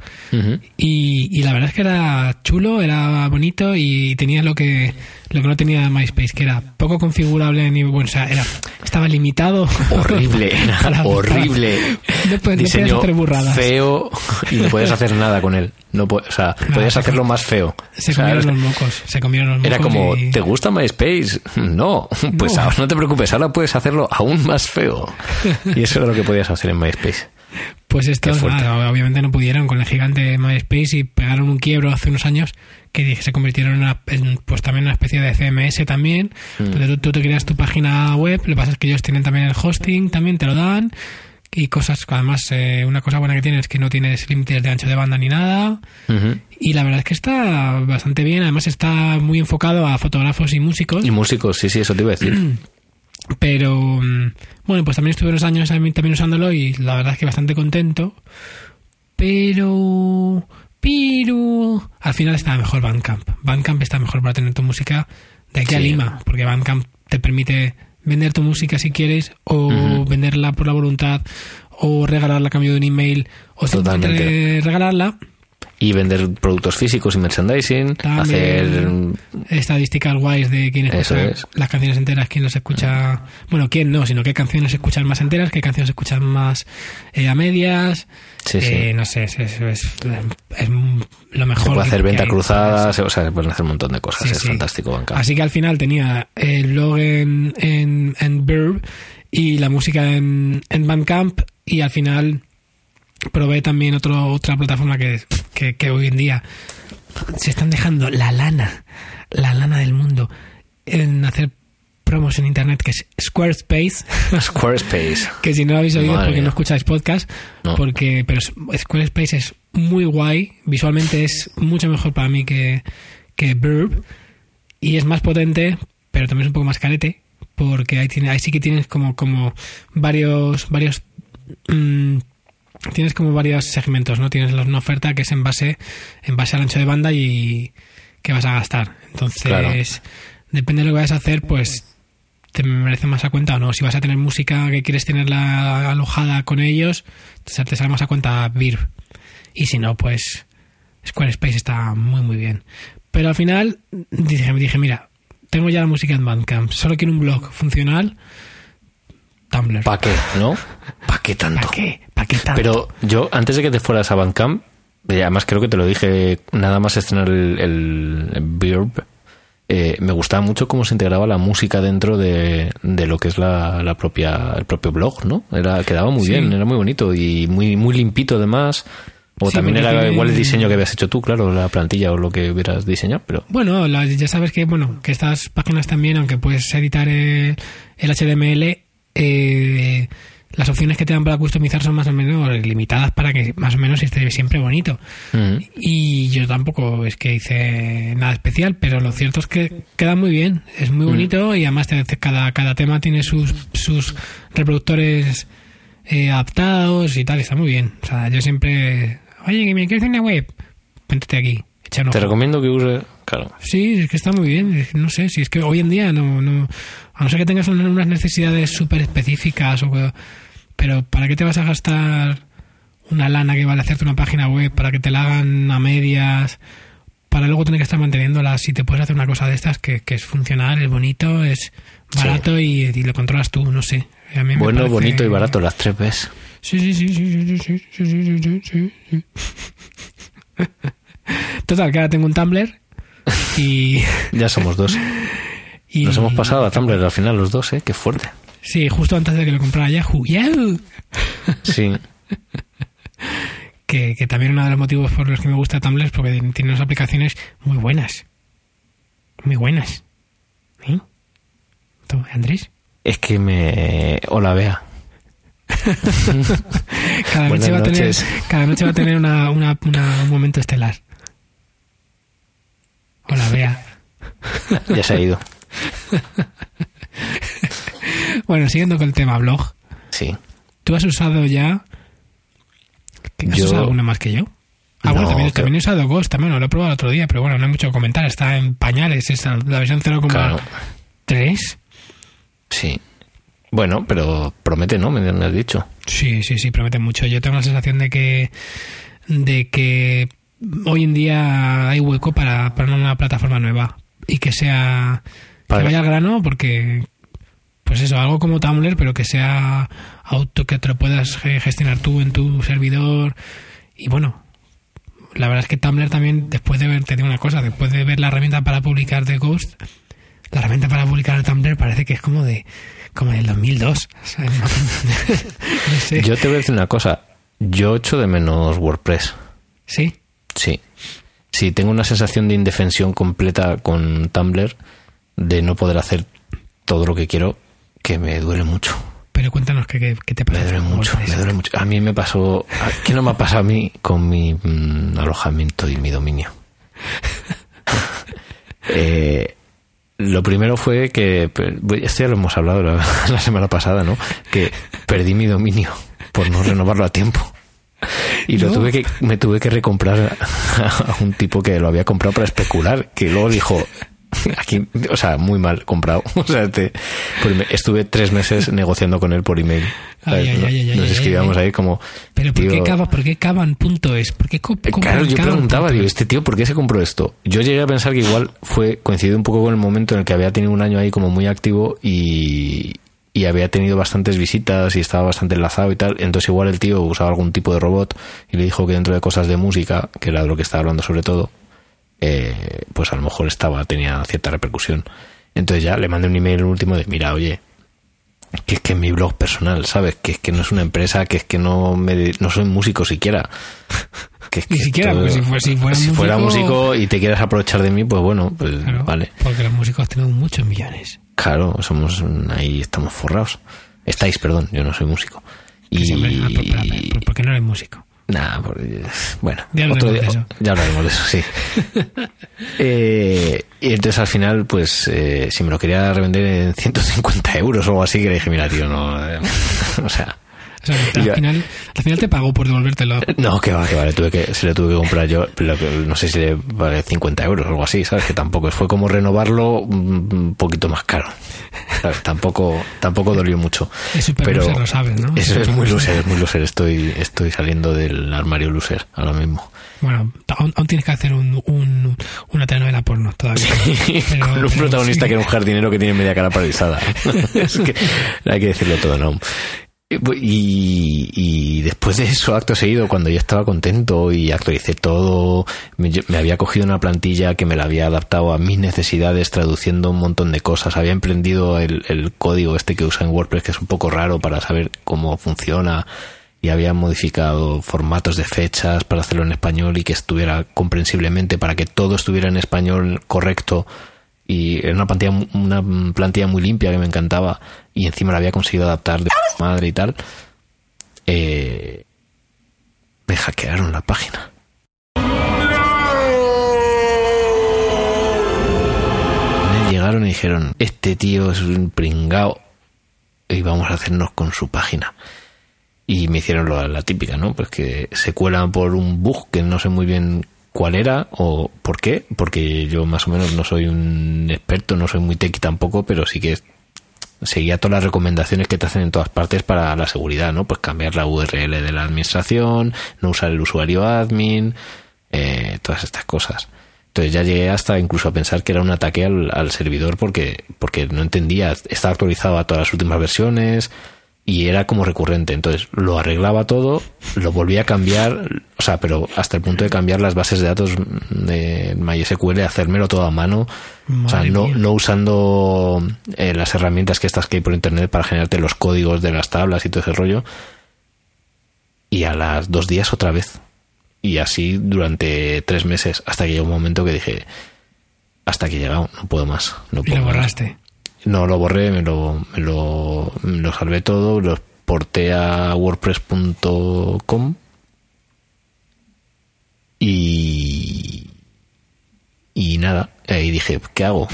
Y, y la verdad es que era chulo, era bonito y tenía lo que lo que no tenía MySpace, que era poco configurable, ni, bueno, o sea, era, estaba limitado. Horrible, era Para- horrible. No, Diseño podías hacer burradas. feo y no podías hacer nada con él. No, o sea, podías se hacerlo com- más feo. Se O sea, comieron los mocos, se comieron los mocos. Era como, y- ¿te gusta MySpace? No, pues No. ahora no te preocupes, ahora puedes hacerlo aún más feo. Y eso era lo que podías hacer en MySpace. Pues nada, obviamente no pudieron con el gigante MySpace y pegaron un quiebro hace unos años que se convirtieron en, una- en, pues también una especie de CMS también, Mm. donde tú, tú te creas tu página web, lo que pasa es que ellos tienen también el hosting, también te lo dan y cosas, además eh, una cosa buena que tienen es que no tienes límites de ancho de banda ni nada y la verdad es que está bastante bien, además está muy enfocado a fotógrafos y músicos. Y músicos, sí, sí, eso te iba a decir. Pero mm, bueno, pues también estuve unos años también usándolo y la verdad es que bastante contento. Pero, pero al final está mejor Bandcamp. Bandcamp está mejor para tener tu música de aquí a. Lima, porque Bandcamp te permite vender tu música si quieres o venderla por la voluntad o regalarla a cambio de un email o simplemente regalarla. Y vender productos físicos y merchandising, También. hacer... estadísticas guays de quién escucha es. las canciones enteras, quién las escucha, bueno, quién no, sino qué canciones escuchan más enteras, qué canciones escuchan más eh, a medias, Sí, sí. Eh, no sé, es, es- es- lo mejor. Se puede hacer venta hay. cruzada, se- o sea, se pueden hacer un montón de cosas. Sí, es fantástico, Bandcamp. Así que al final tenía el blog en, en, en Verb y la música en, en Bandcamp y al final probé también otro, otra plataforma que, que, que hoy en día se están dejando la lana, la lana del mundo en hacer promos en internet que es Squarespace. Squarespace. que si no lo habéis oído Madre porque mía. no escucháis podcast, No. porque pero Squarespace es muy guay, visualmente es mucho mejor para mí que, que Verb y es más potente, pero también es un poco más carete, porque ahí, tiene, ahí sí que tienes como, como varios, varios mm, tienes como varios segmentos, ¿no? Tienes una oferta que es en base, en base al ancho de banda y que vas a gastar. Entonces, Claro. depende de lo que vayas a hacer, pues te merece más a cuenta o no. Si vas a tener música que quieres tenerla alojada con ellos, te te sale más a cuenta Virb. Y si no, pues Squarespace está muy muy bien. Pero al final dije, dije mira, tengo ya la música en Bandcamp, solo quiero un blog funcional, Tumblr. ¿Para qué? ¿No? ¿Para qué tanto? ¿Para qué? ¿Para qué tanto? Pero yo, antes de que te fueras a Bandcamp, y además creo que te lo dije nada más estrenar el, el, eh, me gustaba mucho cómo se integraba la música dentro de, de lo que es la, la propia el propio blog, ¿no? Era quedaba muy Sí. bien, era muy bonito y muy muy limpito además. O Sí, también era igual el diseño que habías hecho tú, claro, la plantilla o lo que hubieras diseñado, pero Bueno, la- ya sabes que bueno que estas páginas también, aunque puedes editar el, el HTML, eh, las opciones que te dan para customizar son más o menos limitadas para que más o menos esté siempre bonito. Y yo tampoco es que hice nada especial, pero lo cierto es que queda muy bien, es muy bonito y además te- cada, cada tema tiene sus, sus reproductores eh, adaptados y tal, está muy bien. O sea, yo siempre, oye, que me quieres hacer una web, véntete aquí, te recomiendo que uses, claro, Sí, es que está muy bien. No sé, si es que hoy en día no, no a no ser que tengas un- unas necesidades súper específicas, o, pero ¿para qué te vas a gastar una lana que vale hacerte una página web para que te la hagan a medias? Para luego tener que estar manteniéndola. Si te puedes hacer una cosa de estas que, que es funcional, es bonito, es barato y, y lo controlas tú, no sé. A mí me bueno, parece- bonito y barato, las tres veces. Sí, sí, sí, sí, sí, sí, sí, sí, sí, sí. Total, que ahora tengo un Tumblr y... Ya somos dos. y Nos hemos pasado a Tumblr al final los dos, ¿eh? Qué fuerte. Sí, justo antes de que lo comprara Yahoo. Yahoo. Sí. Que, que también uno de los motivos por los que me gusta Tumblr es porque tiene unas aplicaciones muy buenas. Muy buenas. ¿Eh? ¿Tú, Andrés? Es que me... Hola, Bea. Cada noche, va a tener, cada noche va a tener una, una- una- un momento estelar. Hola, Bea. Ya se ha ido. Bueno, siguiendo con el tema blog. Sí. ¿Tú has usado ya... ¿Has Yo- usado alguna más que yo? Ah, bueno, también he usado Ghost, también lo he probado el otro día, pero bueno, no hay mucho que comentar. Está en pañales, esa, la versión 0,3. Claro. Sí. Bueno, pero promete, ¿no? Me has dicho. Sí, sí, sí, promete mucho. Yo tengo la sensación de que de que hoy en día hay hueco para, para una plataforma nueva. y que sea que Vale. vaya al grano porque pues eso algo como Tumblr pero que sea auto que te lo puedas ge- gestionar tú en tu servidor y bueno la verdad es que Tumblr también después de ver te digo una cosa después de ver la herramienta para publicar de Ghost la herramienta para publicar Tumblr parece que es como de como del 2002 o sea, no, no sé Yo te voy a decir una cosa. Yo echo de menos WordPress. sí Sí. Sí, tengo una sensación de indefensión completa con Tumblr, de no poder hacer todo lo que quiero, que me duele mucho. pero cuéntanos qué, qué, qué te Me parece duele mucho, me duele mucho. A mí me pasó... ¿a- ¿Qué no me ha pasado a mí con mi mm, alojamiento y mi dominio? Eh, lo primero fue que... Esto ya lo hemos hablado la, la semana pasada, ¿no? Que perdí mi dominio por no renovarlo a tiempo. Y lo No. tuve que, me tuve que recomprar a un tipo que lo había comprado para especular, que luego dijo, aquí, o sea, muy mal comprado. O sea, te- estuve tres meses negociando con él por email. Nos escribíamos ahí como... Pero ¿por qué, Cava, ¿por qué Cavan punto es? ¿Por qué eh, Claro, yo preguntaba, digo, es? este tío, ¿por qué se compró esto? Yo llegué a pensar que igual fue coincidió un poco con el momento en el que había tenido un año ahí como muy activo y, y había tenido bastantes visitas y estaba bastante enlazado y tal. Entonces igual el tío usaba algún tipo de robot y le dijo que dentro de cosas de música, que era de lo que estaba hablando sobre todo, eh, pues a lo mejor estaba, tenía cierta repercusión. Entonces ya le mandé un email el último de, mira, oye, que es que es mi blog personal, ¿sabes? Que es que no es una empresa, que es que no me, no soy músico siquiera. Que es Ni siquiera, porque si fue- si fuera si fuera músico- y te quieres aprovechar de mí, pues bueno, pues Claro, vale. Porque los músicos tenemos muchos millones. Claro, somos ahí estamos forrados. Estáis, perdón, yo no soy músico. Y ah, por- por- por- ¿Por qué no eres músico? Nada, bueno, Ya otro hablaremos día- de eso. ya hablaremos de eso, sí. Eh, y entonces al final, pues, eh, si me lo quería revender en 150 euros o algo así, que le dije, mira, tío, no, eh, o sea, O sea, al, yo- final, al final te pagó por devolvértelo. no, que va, que va, le tuve que, se le tuve que comprar yo, que no sé si le vale 50 euros o algo así, ¿sabes? Que tampoco, fue como renovarlo un un poquito más caro, ¿sabes? Tampoco, tampoco dolió mucho. Es súper Pero loser, lo sabes, ¿no? Eso es muy loser, es muy loser. Estoy, estoy saliendo del armario loser ahora mismo. Bueno, aún, aún tienes que hacer un, un- una telenovela porno todavía. Pero- Con un pero protagonista sí. que era un jardinero que tiene media cara paralizada. es que hay que decirlo todo, ¿no? Y, después de eso, acto seguido, cuando ya estaba contento y actualicé todo, me había cogido una plantilla que me la había adaptado a mis necesidades, traduciendo un montón de cosas. Había emprendido el, el código este que usa en WordPress, que es un poco raro para saber cómo funciona. Y había modificado formatos de fechas para hacerlo en español y que estuviera comprensiblemente, para que todo estuviera en español correcto y era una plantilla, una plantilla muy limpia que me encantaba y encima la había conseguido adaptar de madre y tal eh, me hackearon la página llegaron y dijeron este tío es un pringao y vamos a hacernos con su página y me hicieron lo- la típica, ¿no? Pues que se cuelan por un bug que no sé muy bien cuál era o por qué, porque yo más o menos no soy un experto, no soy muy techy tampoco, pero sí que seguía todas las recomendaciones que te hacen en todas partes para la seguridad, ¿no? Pues cambiar la URL de la administración, no usar el usuario admin, eh, todas estas cosas. Entonces ya llegué hasta incluso a pensar que era un ataque al, al servidor porque, porque no entendía, estaba actualizado a todas las últimas versiones y era como recurrente. Entonces lo arreglaba todo, lo volvía a cambiar, o sea, pero hasta el punto de cambiar las bases de datos de MySQL, hacérmelo todo a mano, o sea, no, no usando eh, las herramientas que estas que hay por internet para generarte los códigos de las tablas y todo ese rollo. Y a las dos días otra vez. Y así durante tres meses, hasta que llegó un momento que dije, hasta que he llegado, no puedo más. No Y puedo lo más. No, lo borré, me lo, me lo, me lo salvé todo, lo exporté a wordpress.com y, y nada, ahí dije, ¿qué hago?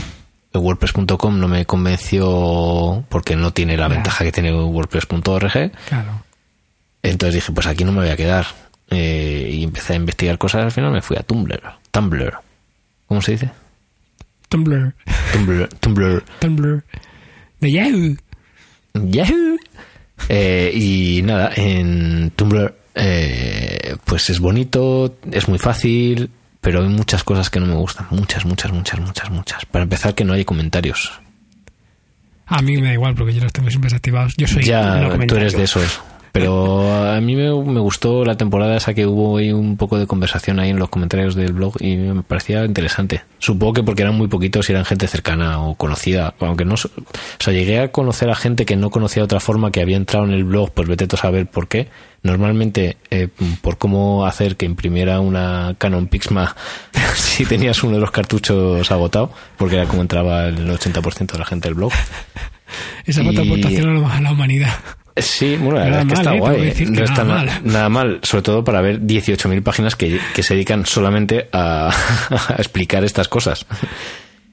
WordPress.com no me convenció porque no tiene la ventaja que tiene WordPress.org. Claro. Entonces dije, pues aquí no me voy a quedar. Eh, y empecé a investigar cosas. Al final me fui a Tumblr. Tumblr. ¿Cómo se dice? Tumblr. Tumblr. Tumblr. Tumblr. De Yahoo. Yahoo. Eh, y nada, en Tumblr, eh, pues es bonito, es muy fácil, pero hay muchas cosas que no me gustan. Muchas, muchas, muchas, muchas, muchas. Para empezar, que no hay comentarios. A mí me da igual porque yo los tengo siempre desactivados. Yo soy ya, no tú eres de esos. Pero a mí me, me gustó la temporada esa que hubo ahí un poco de conversación ahí en los comentarios del blog y me parecía interesante. Supongo que porque eran muy poquitos y eran gente cercana o conocida. Aunque no. O sea, llegué a conocer a gente que no conocía de otra forma que había entrado en el blog, pues vete tú a saber por qué. Normalmente, eh, por cómo hacer que imprimiera una Canon Pixma si tenías uno de los cartuchos agotado, porque era como entraba el 80% de la gente del blog. Esa Y- aportación a la humanidad. Sí, bueno, la Nada verdad es que mal, está ¿eh? Guay. no está nada na- mal. nada mal, sobre todo para ver 18.000 páginas que, que se dedican solamente a, a explicar estas cosas.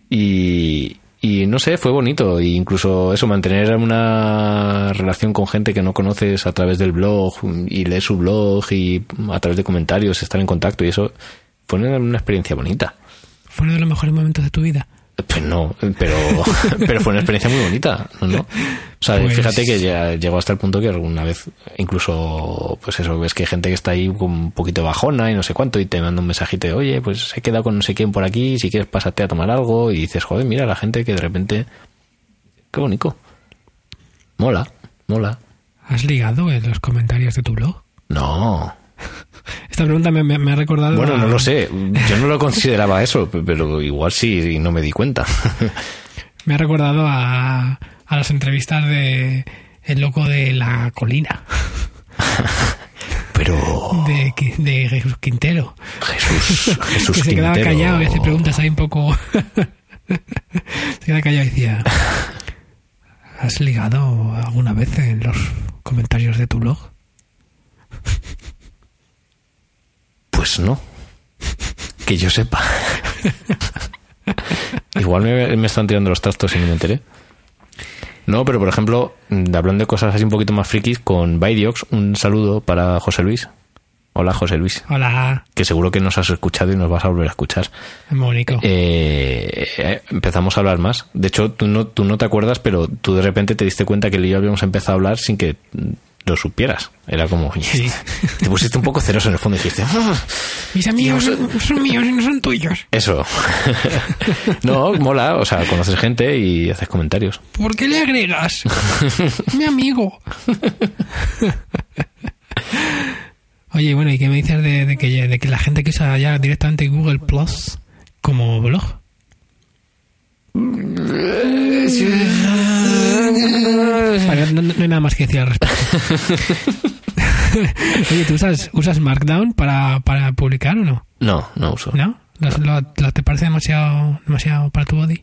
Y, y no sé, fue bonito. E incluso eso, mantener una relación con gente que no conoces a través del blog y leer su blog y a través de comentarios, estar en contacto y eso fue una, una experiencia bonita. Fue uno de los mejores momentos de tu vida. Pues no, pero, pero fue una experiencia muy bonita, ¿no? O sea, Pues- fíjate que ya llegó hasta el punto que alguna vez, incluso, pues eso, ves que hay gente que está ahí con un poquito bajona y no sé cuánto, y te manda un mensajito de, oye, pues he quedado con no sé quién por aquí, si quieres pásate a tomar algo, y dices, joder, mira la gente que de repente, qué bonito. Mola, mola. ¿Has ligado en los comentarios de tu blog? No. Esta pregunta me, me- me ha recordado. Bueno, a- no lo sé. Yo no lo consideraba eso, pero igual sí no me di cuenta. Me ha recordado a, a las entrevistas de El loco de la colina, Pero de, Jesús Quintero. Jesús, Jesús que se quedaba Quintero. callado y hace preguntas ahí un poco. se quedaba callado y decía: ¿Has ligado alguna vez en los comentarios de tu blog? Pues no. Que yo sepa. Igual me, me están tirando los trastos y no me enteré. No, pero por ejemplo, hablando de cosas así un poquito más frikis, con Baidiox, un saludo para José Luis. Hola, José Luis. Hola, Que seguro que nos has escuchado y nos vas a volver a escuchar. Mónico. Eh, eh, empezamos a hablar más. De hecho, tú no, tú no te acuerdas, pero tú de repente te diste cuenta que él y yo habíamos empezado a hablar sin que lo supieras. Era como, Sí. te pusiste un poco celoso en el fondo y dijiste, "Ah". Mis amigos son, son míos y no son tuyos. Eso. no, mola, o sea, conoces gente y haces comentarios. ¿Por qué le agregas? Mi amigo. Oye, bueno, ¿y qué me dices de, de que, de que la gente que usa ya directamente Google Plus como blog? Vale, no, no hay nada más que decir al respecto. Oye, ¿tú usas, usas Markdown para, para publicar o no? No, no uso. ¿No? ¿Lo, lo- lo- te parece demasiado, demasiado para tu body?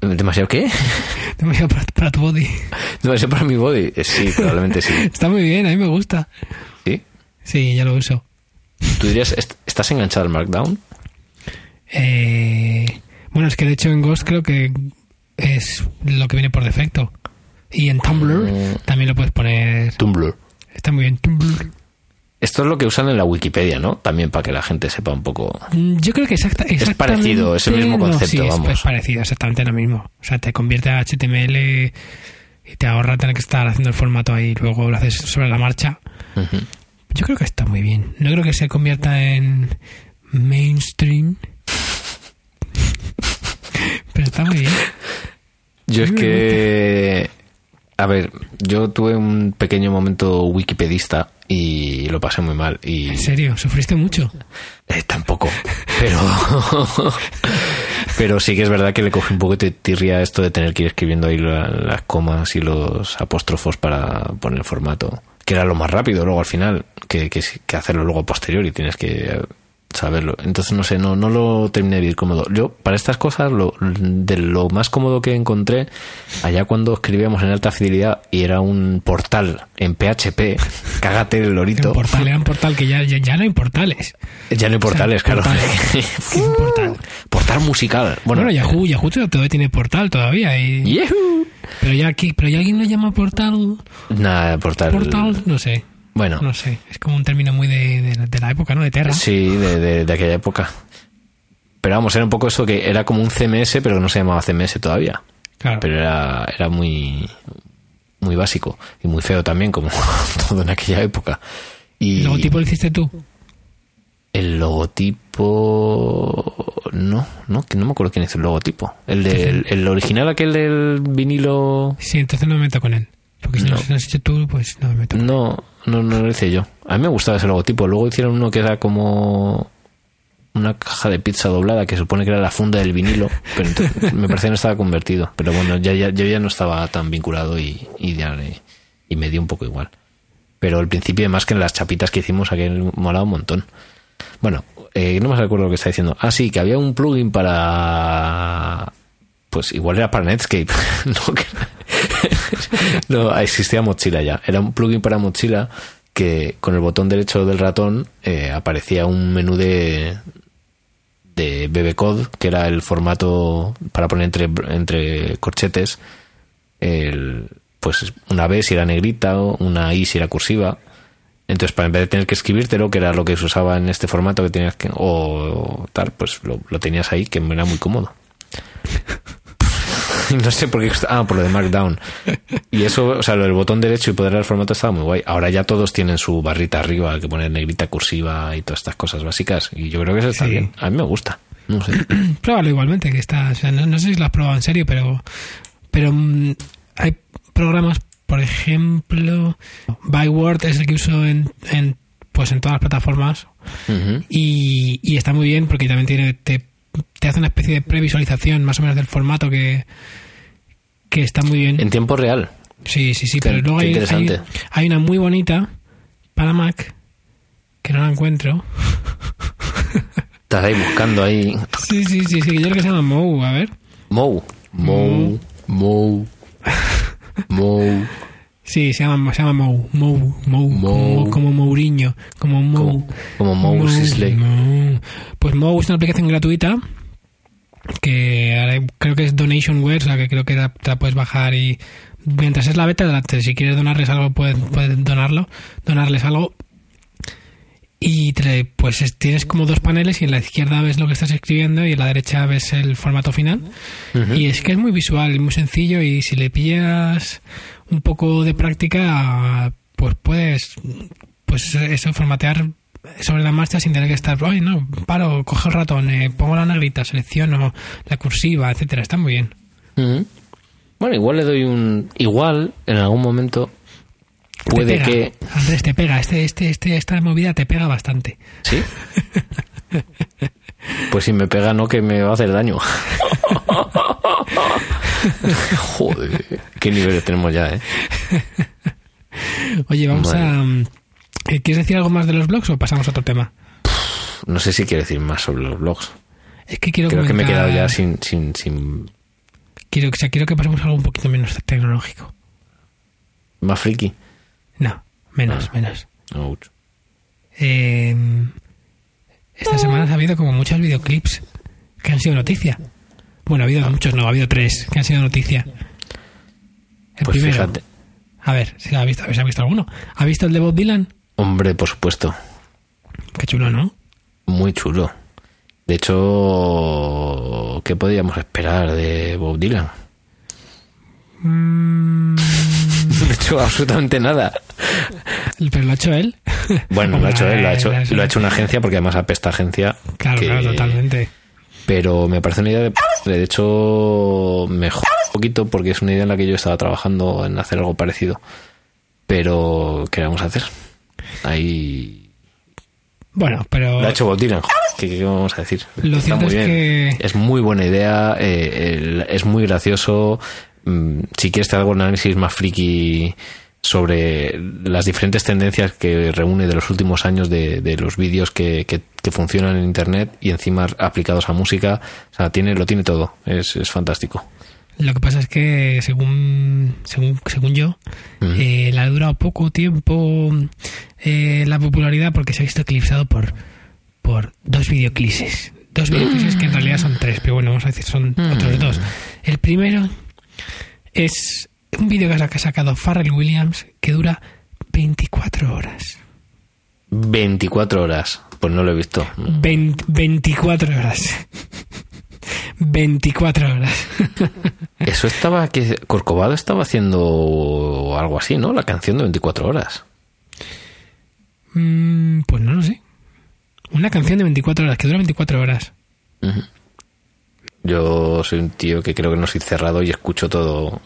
¿Demasiado qué? Demasiado para, para tu body. ¿Demasiado para mi body? Eh, Sí, probablemente sí. Está muy bien, a mí me gusta. ¿Sí? Sí, ya lo uso. ¿Tú dirías, est- estás enganchado al Markdown? Eh, bueno, es que de hecho en Ghost creo que es lo que viene por defecto. Y en Tumblr Mm. también lo puedes poner. Tumblr. Está muy bien, Tumblr. Esto es lo que usan en la Wikipedia, ¿no? También para que la gente sepa un poco. Mm, Yo creo que exacta, exactamente... parecido, es el mismo no, concepto, sí, es- vamos. Es, parecido, exactamente lo mismo. O sea, te convierte a HTML y te ahorra tener que estar haciendo el formato ahí y luego lo haces sobre la marcha. Yo creo que está muy bien. No creo que se convierta en mainstream. Pero está muy bien. Yo es que. A ver, yo tuve un pequeño momento wikipedista y lo pasé muy mal. Y En serio, sufriste mucho. Eh, tampoco. Pero. pero sí que es verdad que le cogí un poco de tirria esto de tener que ir escribiendo ahí la- las comas y los apóstrofos para poner el formato. Que era lo más rápido luego al final, que, que, hacerlo luego posterior y tienes que saberlo. Entonces no sé, no, no lo terminé de ir cómodo. Yo, para estas cosas, lo, de lo más cómodo que encontré, allá cuando escribíamos en alta fidelidad y era un portal en PHP, cágate el lorito. un portal, era un portal que ya, ya, ya no hay portales. Ya no hay portales, O sea, claro. portales. ¿Qué es un portal? Portal musical. Bueno, Bueno, Yahoo, Yahoo todavía tiene portal todavía. Y, Yahoo. pero ya aquí, pero ya alguien lo llama portal. Nada, portal. Portal, no sé. Bueno, No sé. Es como un término muy de, de- de la época, ¿no? De Terra. sí, de, de- de aquella época. Pero vamos, era un poco eso que era como un CMS, pero no se llamaba CMS todavía. Claro. Pero era, era muy, muy básico y muy feo también, como todo en aquella época. Y ¿El logotipo lo hiciste tú? El logotipo. No, no, que no me acuerdo quién hizo el logotipo. El, del, el original, aquel del vinilo. Sí, entonces no me meto con él. Porque si no, No. lo has hecho tú, pues no me meto. con él. No, no, no lo hice yo. A mí me gustaba ese logotipo. Luego hicieron uno que era como una caja de pizza doblada que supone que era la funda del vinilo, pero me parecía que no estaba convertido. Pero bueno, ya, ya, yo ya no estaba tan vinculado y, y, y me dio un poco igual. Pero al principio, más que en las chapitas que hicimos, aquel molaba un montón. Bueno, eh, no me recuerdo lo que está diciendo. Ah, sí, que había un plugin para. Pues igual era para Netscape. no, existía Mochila ya. Era un plugin para Mochila que con el botón derecho del ratón eh, aparecía un menú de de BBCode, que era el formato para poner entre, entre corchetes, el, pues una B si era negrita, o una I si era cursiva. Entonces, para en vez de tener que escribírtelo, que era lo que se usaba en este formato que tenías que, o tal, pues lo, lo tenías ahí, que era muy cómodo. No sé por qué. Ah, por lo de Markdown. Y eso, o sea, lo del botón derecho y poder el formato estaba muy guay. Ahora ya todos tienen su barrita arriba, que poner negrita cursiva y todas estas cosas básicas. Y yo creo que eso está Sí. bien. A mí me gusta. No sé. Pruébalo igualmente, que está. O sea, no, no sé si lo has probado en serio, pero. Pero mm, hay programas, por ejemplo. Byword es el que uso en, en, pues en todas las plataformas. Y, y está muy bien porque también tiene, te, te hace una especie de previsualización más o menos del formato que, que está muy bien. En tiempo real. Sí, sí, sí, Qué- pero luego hay, interesante. hay- hay una muy bonita para Mac que no la encuentro. Estás ahí buscando ahí. Sí, sí, sí, sí, yo creo que se llama Mou, a ver. Mou. Mou. Mou. Mou. Sí, se llama, se llama Mou, Mou, Mou, Mou. Como, como Mourinho, como Mou. Como- como Mou Sisley. Mou. Pues Mou es una aplicación gratuita que ahora creo que es Donationware, o sea que creo que la- te la puedes bajar y mientras es la beta. Si quieres donarles algo, puedes, puedes donarlo, donarles algo. Y te- pues es- tienes como dos paneles y en la izquierda ves lo que estás escribiendo y en la derecha ves el formato final. Y es que es muy visual y muy sencillo y si le pillas un poco de práctica, pues puedes pues eso, formatear sobre la marcha sin tener que estar, ay no, paro, cojo el ratón, eh, pongo la negrita, selecciono la cursiva, etcétera, está muy bien. Ujú. Bueno, igual le doy un. Igual, en algún momento, Te puede pega, que. Andrés, te pega, este, este, este, esta movida te pega bastante. ¿Sí? Pues si me pega, no, que me va a hacer daño. Joder, qué niveles tenemos ya, ¿eh? Oye, vamos a... eh, ¿Quieres decir algo más de los blogs o pasamos a otro tema? No sé si quiero decir más sobre los blogs. Es que quiero Creo que me he quedado ya sin, sin, sin Quiero, o sea, quiero que pasemos a algo un poquito menos tecnológico. más friki. No, menos, Ah. menos. Ouch. Eh, esta semana ha habido como muchos videoclips que han sido noticia. Bueno, ha habido muchos, no, ha habido tres que han sido noticia. El Pues primero, fíjate. a ver, si ha visto, si ha visto alguno. ¿Ha visto el de Bob Dylan? Hombre, por supuesto. Qué chulo, ¿no? Muy chulo. De hecho, ¿qué podíamos esperar de Bob Dylan? Mm, No he hecho absolutamente nada. pero lo ha hecho él. Bueno, lo ha hecho él, lo ha hecho, lo ha hecho una agencia, porque además apesta agencia. Claro, que- claro, totalmente. Pero me parece una idea de... De hecho, mejor un poquito porque es una idea en la que yo estaba trabajando en hacer algo parecido. Pero, ¿qué vamos a hacer? Ahí... Bueno, pero Lo ha hecho Bob Dylan. ¿Qué, qué vamos a decir? Lo Está muy es bien. que- Es muy buena idea, eh, el- es muy gracioso. Mm, Si quieres te hago un análisis más friki sobre las diferentes tendencias que reúne de los últimos años de, de los vídeos que, que- que funcionan en internet y encima aplicados a música. O sea, tiene, lo tiene todo. Es, es fantástico. lo que pasa es que según según, según yo, eh, le ha durado poco tiempo eh, la popularidad porque se ha visto eclipsado por, por dos videoclips. Dos videoclips que en realidad son tres, pero bueno, vamos a decir, son Mm. otros dos. El primero es un vídeo que ha sacado Pharrell Williams que dura 24 horas. 24 horas. Pues no lo he visto. Vein- 24 horas. 24 horas. Eso estaba que Corcovado estaba haciendo algo así, ¿no? La canción de 24 horas. Mm, pues no lo sé. Una canción de 24 horas, que dura 24 horas. Yo soy un tío que creo que no soy cerrado y escucho todo,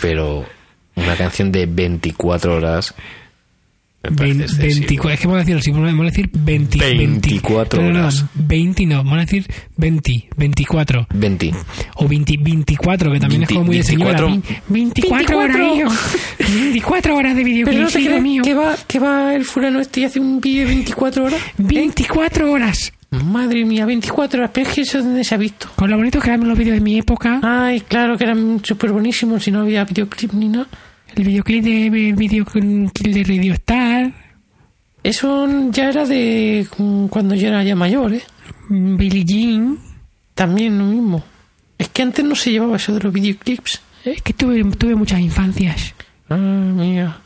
pero una canción de 24 horas me parece Vein- excesivo. 24, es que vamos a decirlo así, vamos a decir 20, 24 no, no, no, horas. 20 no, vamos a decir 20, 24. 20. O 20, 24, que también 20, es como muy de señora. 24. 24 horas, hijo. 24 horas de videoclip, hijo mío. va, que va el fulano este y hace un vídeo de 24 horas? 24 horas. Madre mía, 24 horas, pero es que eso donde se ha visto. Con lo bonito que eran los vídeos de mi época. Ay, claro que eran súper buenísimos si no había videoclip ni nada. El videoclip de videoclip de Radio Star. Eso ya era de mm, cuando yo era ya mayor, ¿eh? Billie Jean. También lo mismo. Es que antes no se llevaba eso de los videoclips. Es que tuve, tuve muchas infancias. Ah, mía.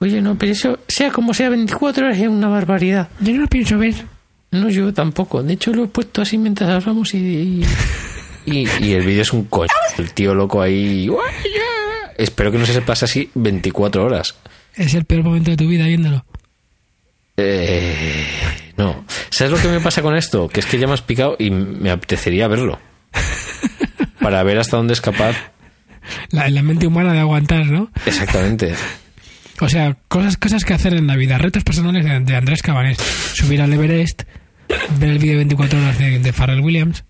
Oye, no, pero eso, sea como sea, 24 horas es una barbaridad. Yo no lo pienso ver. No, yo tampoco. De hecho, lo he puesto así mientras hablamos y... Y, y el vídeo es un coño. El tío loco ahí... Espero que no se pase así 24 horas. Es el peor momento de tu vida viéndolo. Eh, no. ¿Sabes lo que me pasa con esto? Que es que ya me has picado y me apetecería verlo. Para ver hasta dónde es capaz. La, la mente humana de aguantar, ¿no? Exactamente. O sea, cosas, cosas que hacer en la vida. Retos personales de, de Andrés Cabanés. Subir al Everest. Ver el vídeo de 24 horas de, de Pharrell Williams.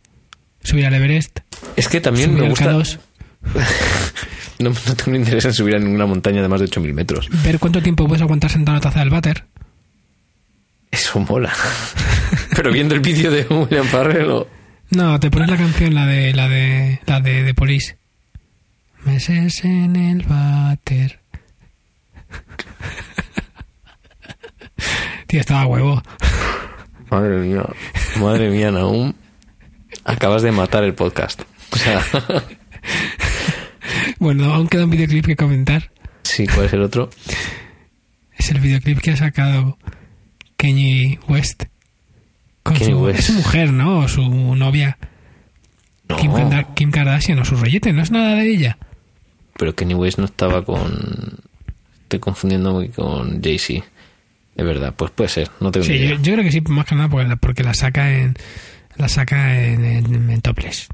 Subir al Everest. Es que también me gusta... K2. No, no tengo interés en subir a ninguna montaña de más de 8.000 metros. Ver cuánto tiempo puedes aguantar sentado en la taza del váter. Eso mola. Pero viendo el vídeo de William Farrell... o- No, te pones la canción, la de la de la de, de Police. Meses en el váter. Tío, estaba huevo. Madre mía. Madre mía, Naum. Acabas de matar el podcast. O sea... Bueno, aún queda un videoclip que comentar. sí, ¿cuál es el otro? Es el videoclip que ha sacado Kanye West. Con Kanye su, West. es su mujer, ¿no? O su novia, No. Kim, Kardashian, o su rollete, no es nada de ella. Pero Kenny West no estaba con... Estoy confundiendo con Jay-Z. De verdad, pues puede ser. No tengo Sí, ni yo, idea. yo creo que sí, más que nada porque la, porque la saca en la saca en, en, en topless.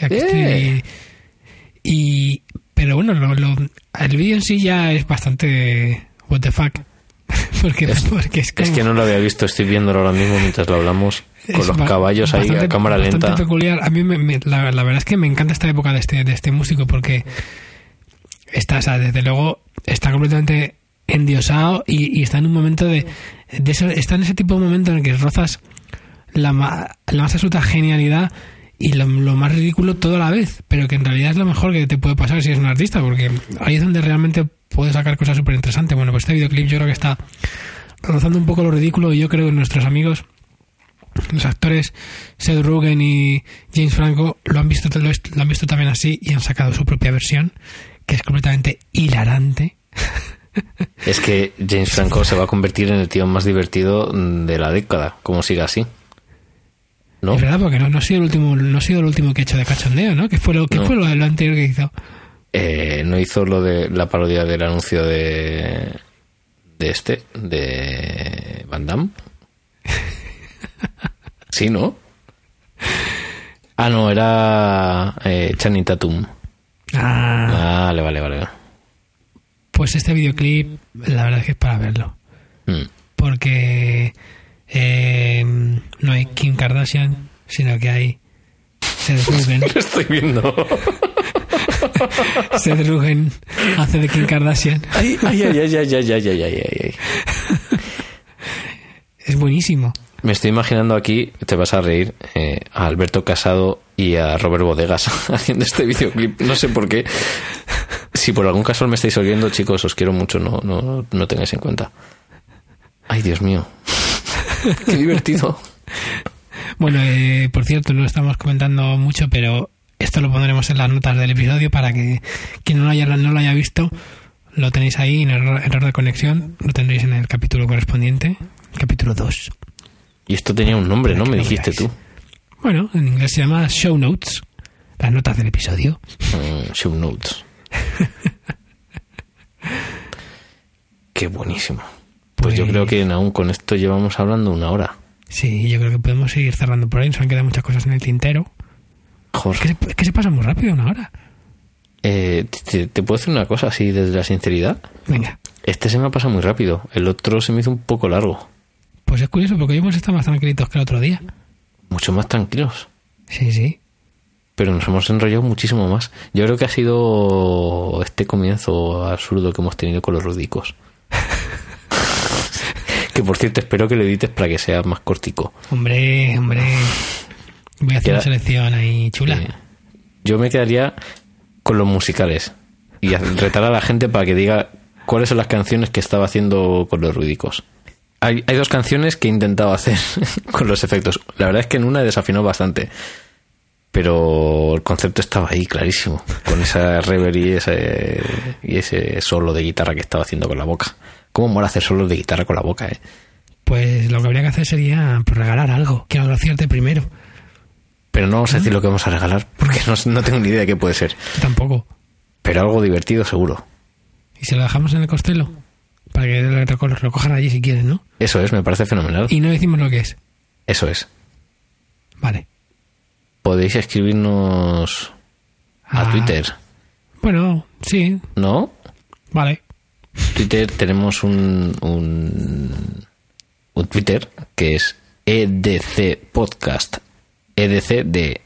Y aquí Eh. estoy- y pero bueno, lo, lo- el vídeo en sí ya es bastante what the fuck. porque, porque es, Es como- que no lo había visto. Estoy viéndolo ahora mismo mientras lo hablamos. Con es los ba- caballos ahí a cámara lenta. peculiar. A mí me- me- la, la verdad es que me encanta esta época de este, de este músico porque está, o sea, desde luego está completamente endiosado y, y está en un momento de, de eso- está en ese tipo de momento en el que rozas la, la más absoluta genialidad y lo, lo más ridículo todo a la vez, pero que en realidad es lo mejor que te puede pasar si eres un artista, porque ahí es donde realmente puedes sacar cosas súper interesantes. Bueno, pues este videoclip yo creo que está rozando un poco lo ridículo y yo creo que nuestros amigos los actores Seth Rogen y James Franco lo han visto lo, lo han visto también así y han sacado su propia versión que es completamente hilarante Es que James Franco se va a convertir en el tío más divertido de la década, como siga así. ¿No? es verdad porque no, no ha sido el último no ha sido el último que ha hecho de cachondeo ¿no? que fue lo que No. fue lo, lo anterior que hizo Eh, no hizo lo de la parodia del anuncio de de este de Van Damme sí no ah no era eh, Channing Tatum ah, vale vale vale pues este videoclip la verdad es que es para verlo Mm. porque eh, no hay Kim Kardashian sino que hay Seth Rogen Lo estoy viendo Seth Rogen hace de Kim Kardashian ay ay ay ay ay ay ay ay ay, ay. es buenísimo Me estoy imaginando aquí, te vas a reír, eh, a Alberto Casado y a Robert Bodegas haciendo este videoclip. No sé por qué. Si por algún caso me estáis oyendo, chicos, os quiero mucho, no, no, no tengáis en cuenta. Ay, Dios mío. Qué divertido. Bueno, eh, por cierto, no estamos comentando mucho, pero esto lo pondremos en las notas del episodio para que quien no lo haya, no lo haya visto, lo tenéis ahí en error, error de conexión, lo tendréis en el capítulo correspondiente, capítulo 2. Y esto tenía un nombre, ¿no? Me lo dijiste tú. Bueno, en inglés se llama Show Notes, las notas del episodio. Mm, show notes. Qué buenísimo. Pues yo Pues- creo que aún con esto llevamos hablando una hora. Sí, yo creo que podemos seguir cerrando por ahí. Nos han quedado muchas cosas en el tintero. Joder. Es que se, es que se pasa muy rápido una hora. Eh, te, te puedo decir una cosa así desde la sinceridad. Venga. Este se me ha pasado muy rápido. El otro se me hizo un poco largo. Pues es curioso porque hoy hemos estado más tranquilitos que el otro día. Mucho más tranquilos. Sí, sí. Pero nos hemos enrollado muchísimo más. Yo creo que ha sido este comienzo absurdo que hemos tenido con los rudicos. que por cierto, espero que lo edites para que sea más cortico. Hombre, hombre. Voy a hacer Queda- una selección ahí chula. Yo me quedaría con los musicales y retar a la gente para que diga cuáles son las canciones que estaba haciendo con los rudicos. Hay, hay dos canciones que he intentado hacer con los efectos. La verdad es que en una desafinó bastante. Pero el concepto estaba ahí clarísimo. Con esa reverb y ese, y ese solo de guitarra que estaba haciendo con la boca. ¿Cómo mola hacer solos de guitarra con la boca, eh? Pues lo que habría que hacer sería pues, regalar algo. Que lo acierte primero. Pero no vamos a decir lo que vamos a regalar porque no, no tengo ni idea de qué puede ser. Tampoco. Pero algo divertido seguro. Y se lo dejamos en el costelo. Para que lo reco- lo recojan allí si quieren, ¿no? Eso es, me parece fenomenal. Y no decimos lo que es. Eso es. Vale. Podéis escribirnos a Ah, Twitter, Bueno, sí. ¿no? Vale. Twitter tenemos un, un, un Twitter que es EDC Podcast. EDC de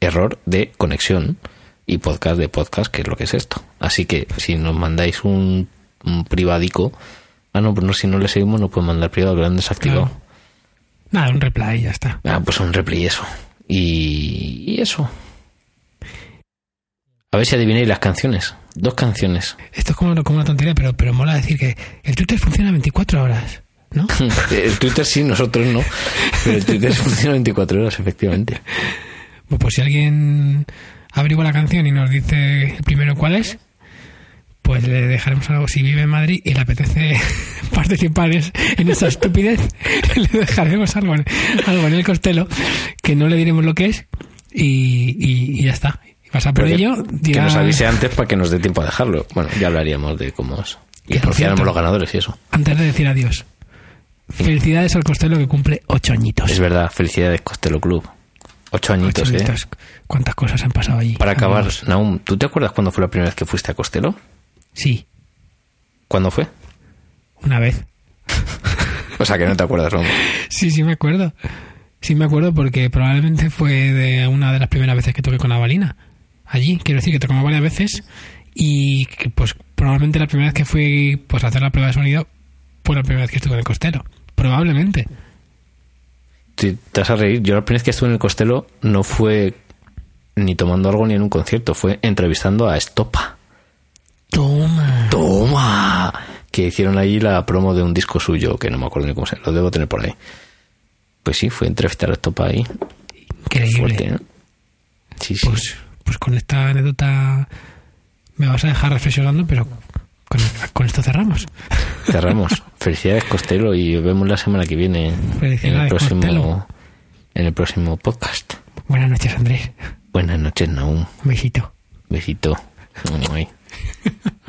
error de conexión y podcast de podcast, que es lo que es esto. Así que si nos mandáis un, un privadico, ah, no, pues no, si no le seguimos, no pueden mandar privado, que lo han desactivado. Claro. Nada, un replay ya está. Ah, pues un replay y eso. Y, y eso. A ver si adivináis las canciones. Dos canciones. Esto es como, como una tontería, pero, pero mola decir que el Twitter funciona 24 horas, ¿no? El Twitter sí, nosotros no. Pero el Twitter funciona 24 horas, efectivamente. Pues, pues si alguien averigua la canción y nos dice primero cuál es, pues le dejaremos algo. Si vive en Madrid y le apetece participar en esa estupidez, le dejaremos algo en, algo en el costelo que no le diremos lo que es y, y- y ya está. Pasa por ello. que nos avise antes para que nos dé tiempo a dejarlo. Bueno, ya hablaríamos de cómo es. Y cierto- los ganadores y eso. antes de decir adiós. Felicidades al costelo que cumple ocho añitos. Es verdad, felicidades Costello Club. Ocho añitos, Ocho ¿eh? ¿Cuántas cosas han pasado allí? Para acabar, amigos? Naum, ¿tú te acuerdas cuándo fue la primera vez que fuiste a Costello? Sí, ¿Cuándo fue? una vez. O sea, que no te acuerdas. Sí, sí me acuerdo. Sí me acuerdo porque probablemente fue de una de las primeras veces que toqué con la balina. Allí, quiero decir que tocamos varias veces y que, pues probablemente la primera vez que fui pues a hacer la prueba de sonido fue la primera vez que estuve en el costero. Probablemente. Te, te vas a reír. Yo la primera vez que estuve en el Costello no fue ni tomando algo ni en un concierto, fue entrevistando a Estopa. Toma. ¡Toma! Que hicieron ahí la promo de un disco suyo, que no me acuerdo ni cómo se Lo debo tener por ahí. Pues sí, fue entrevistar a Estopa ahí. Increíble. Fuerte, ¿eh? Sí, sí. Pues, pues con esta anécdota me vas a dejar reflexionando, pero con, con esto cerramos. Cerramos. Felicidades, Costello, y vemos la semana que viene en el próximo, Costello. en el próximo podcast. Buenas noches, Andrés. Buenas noches, Naum. Un besito. Besito. Ay.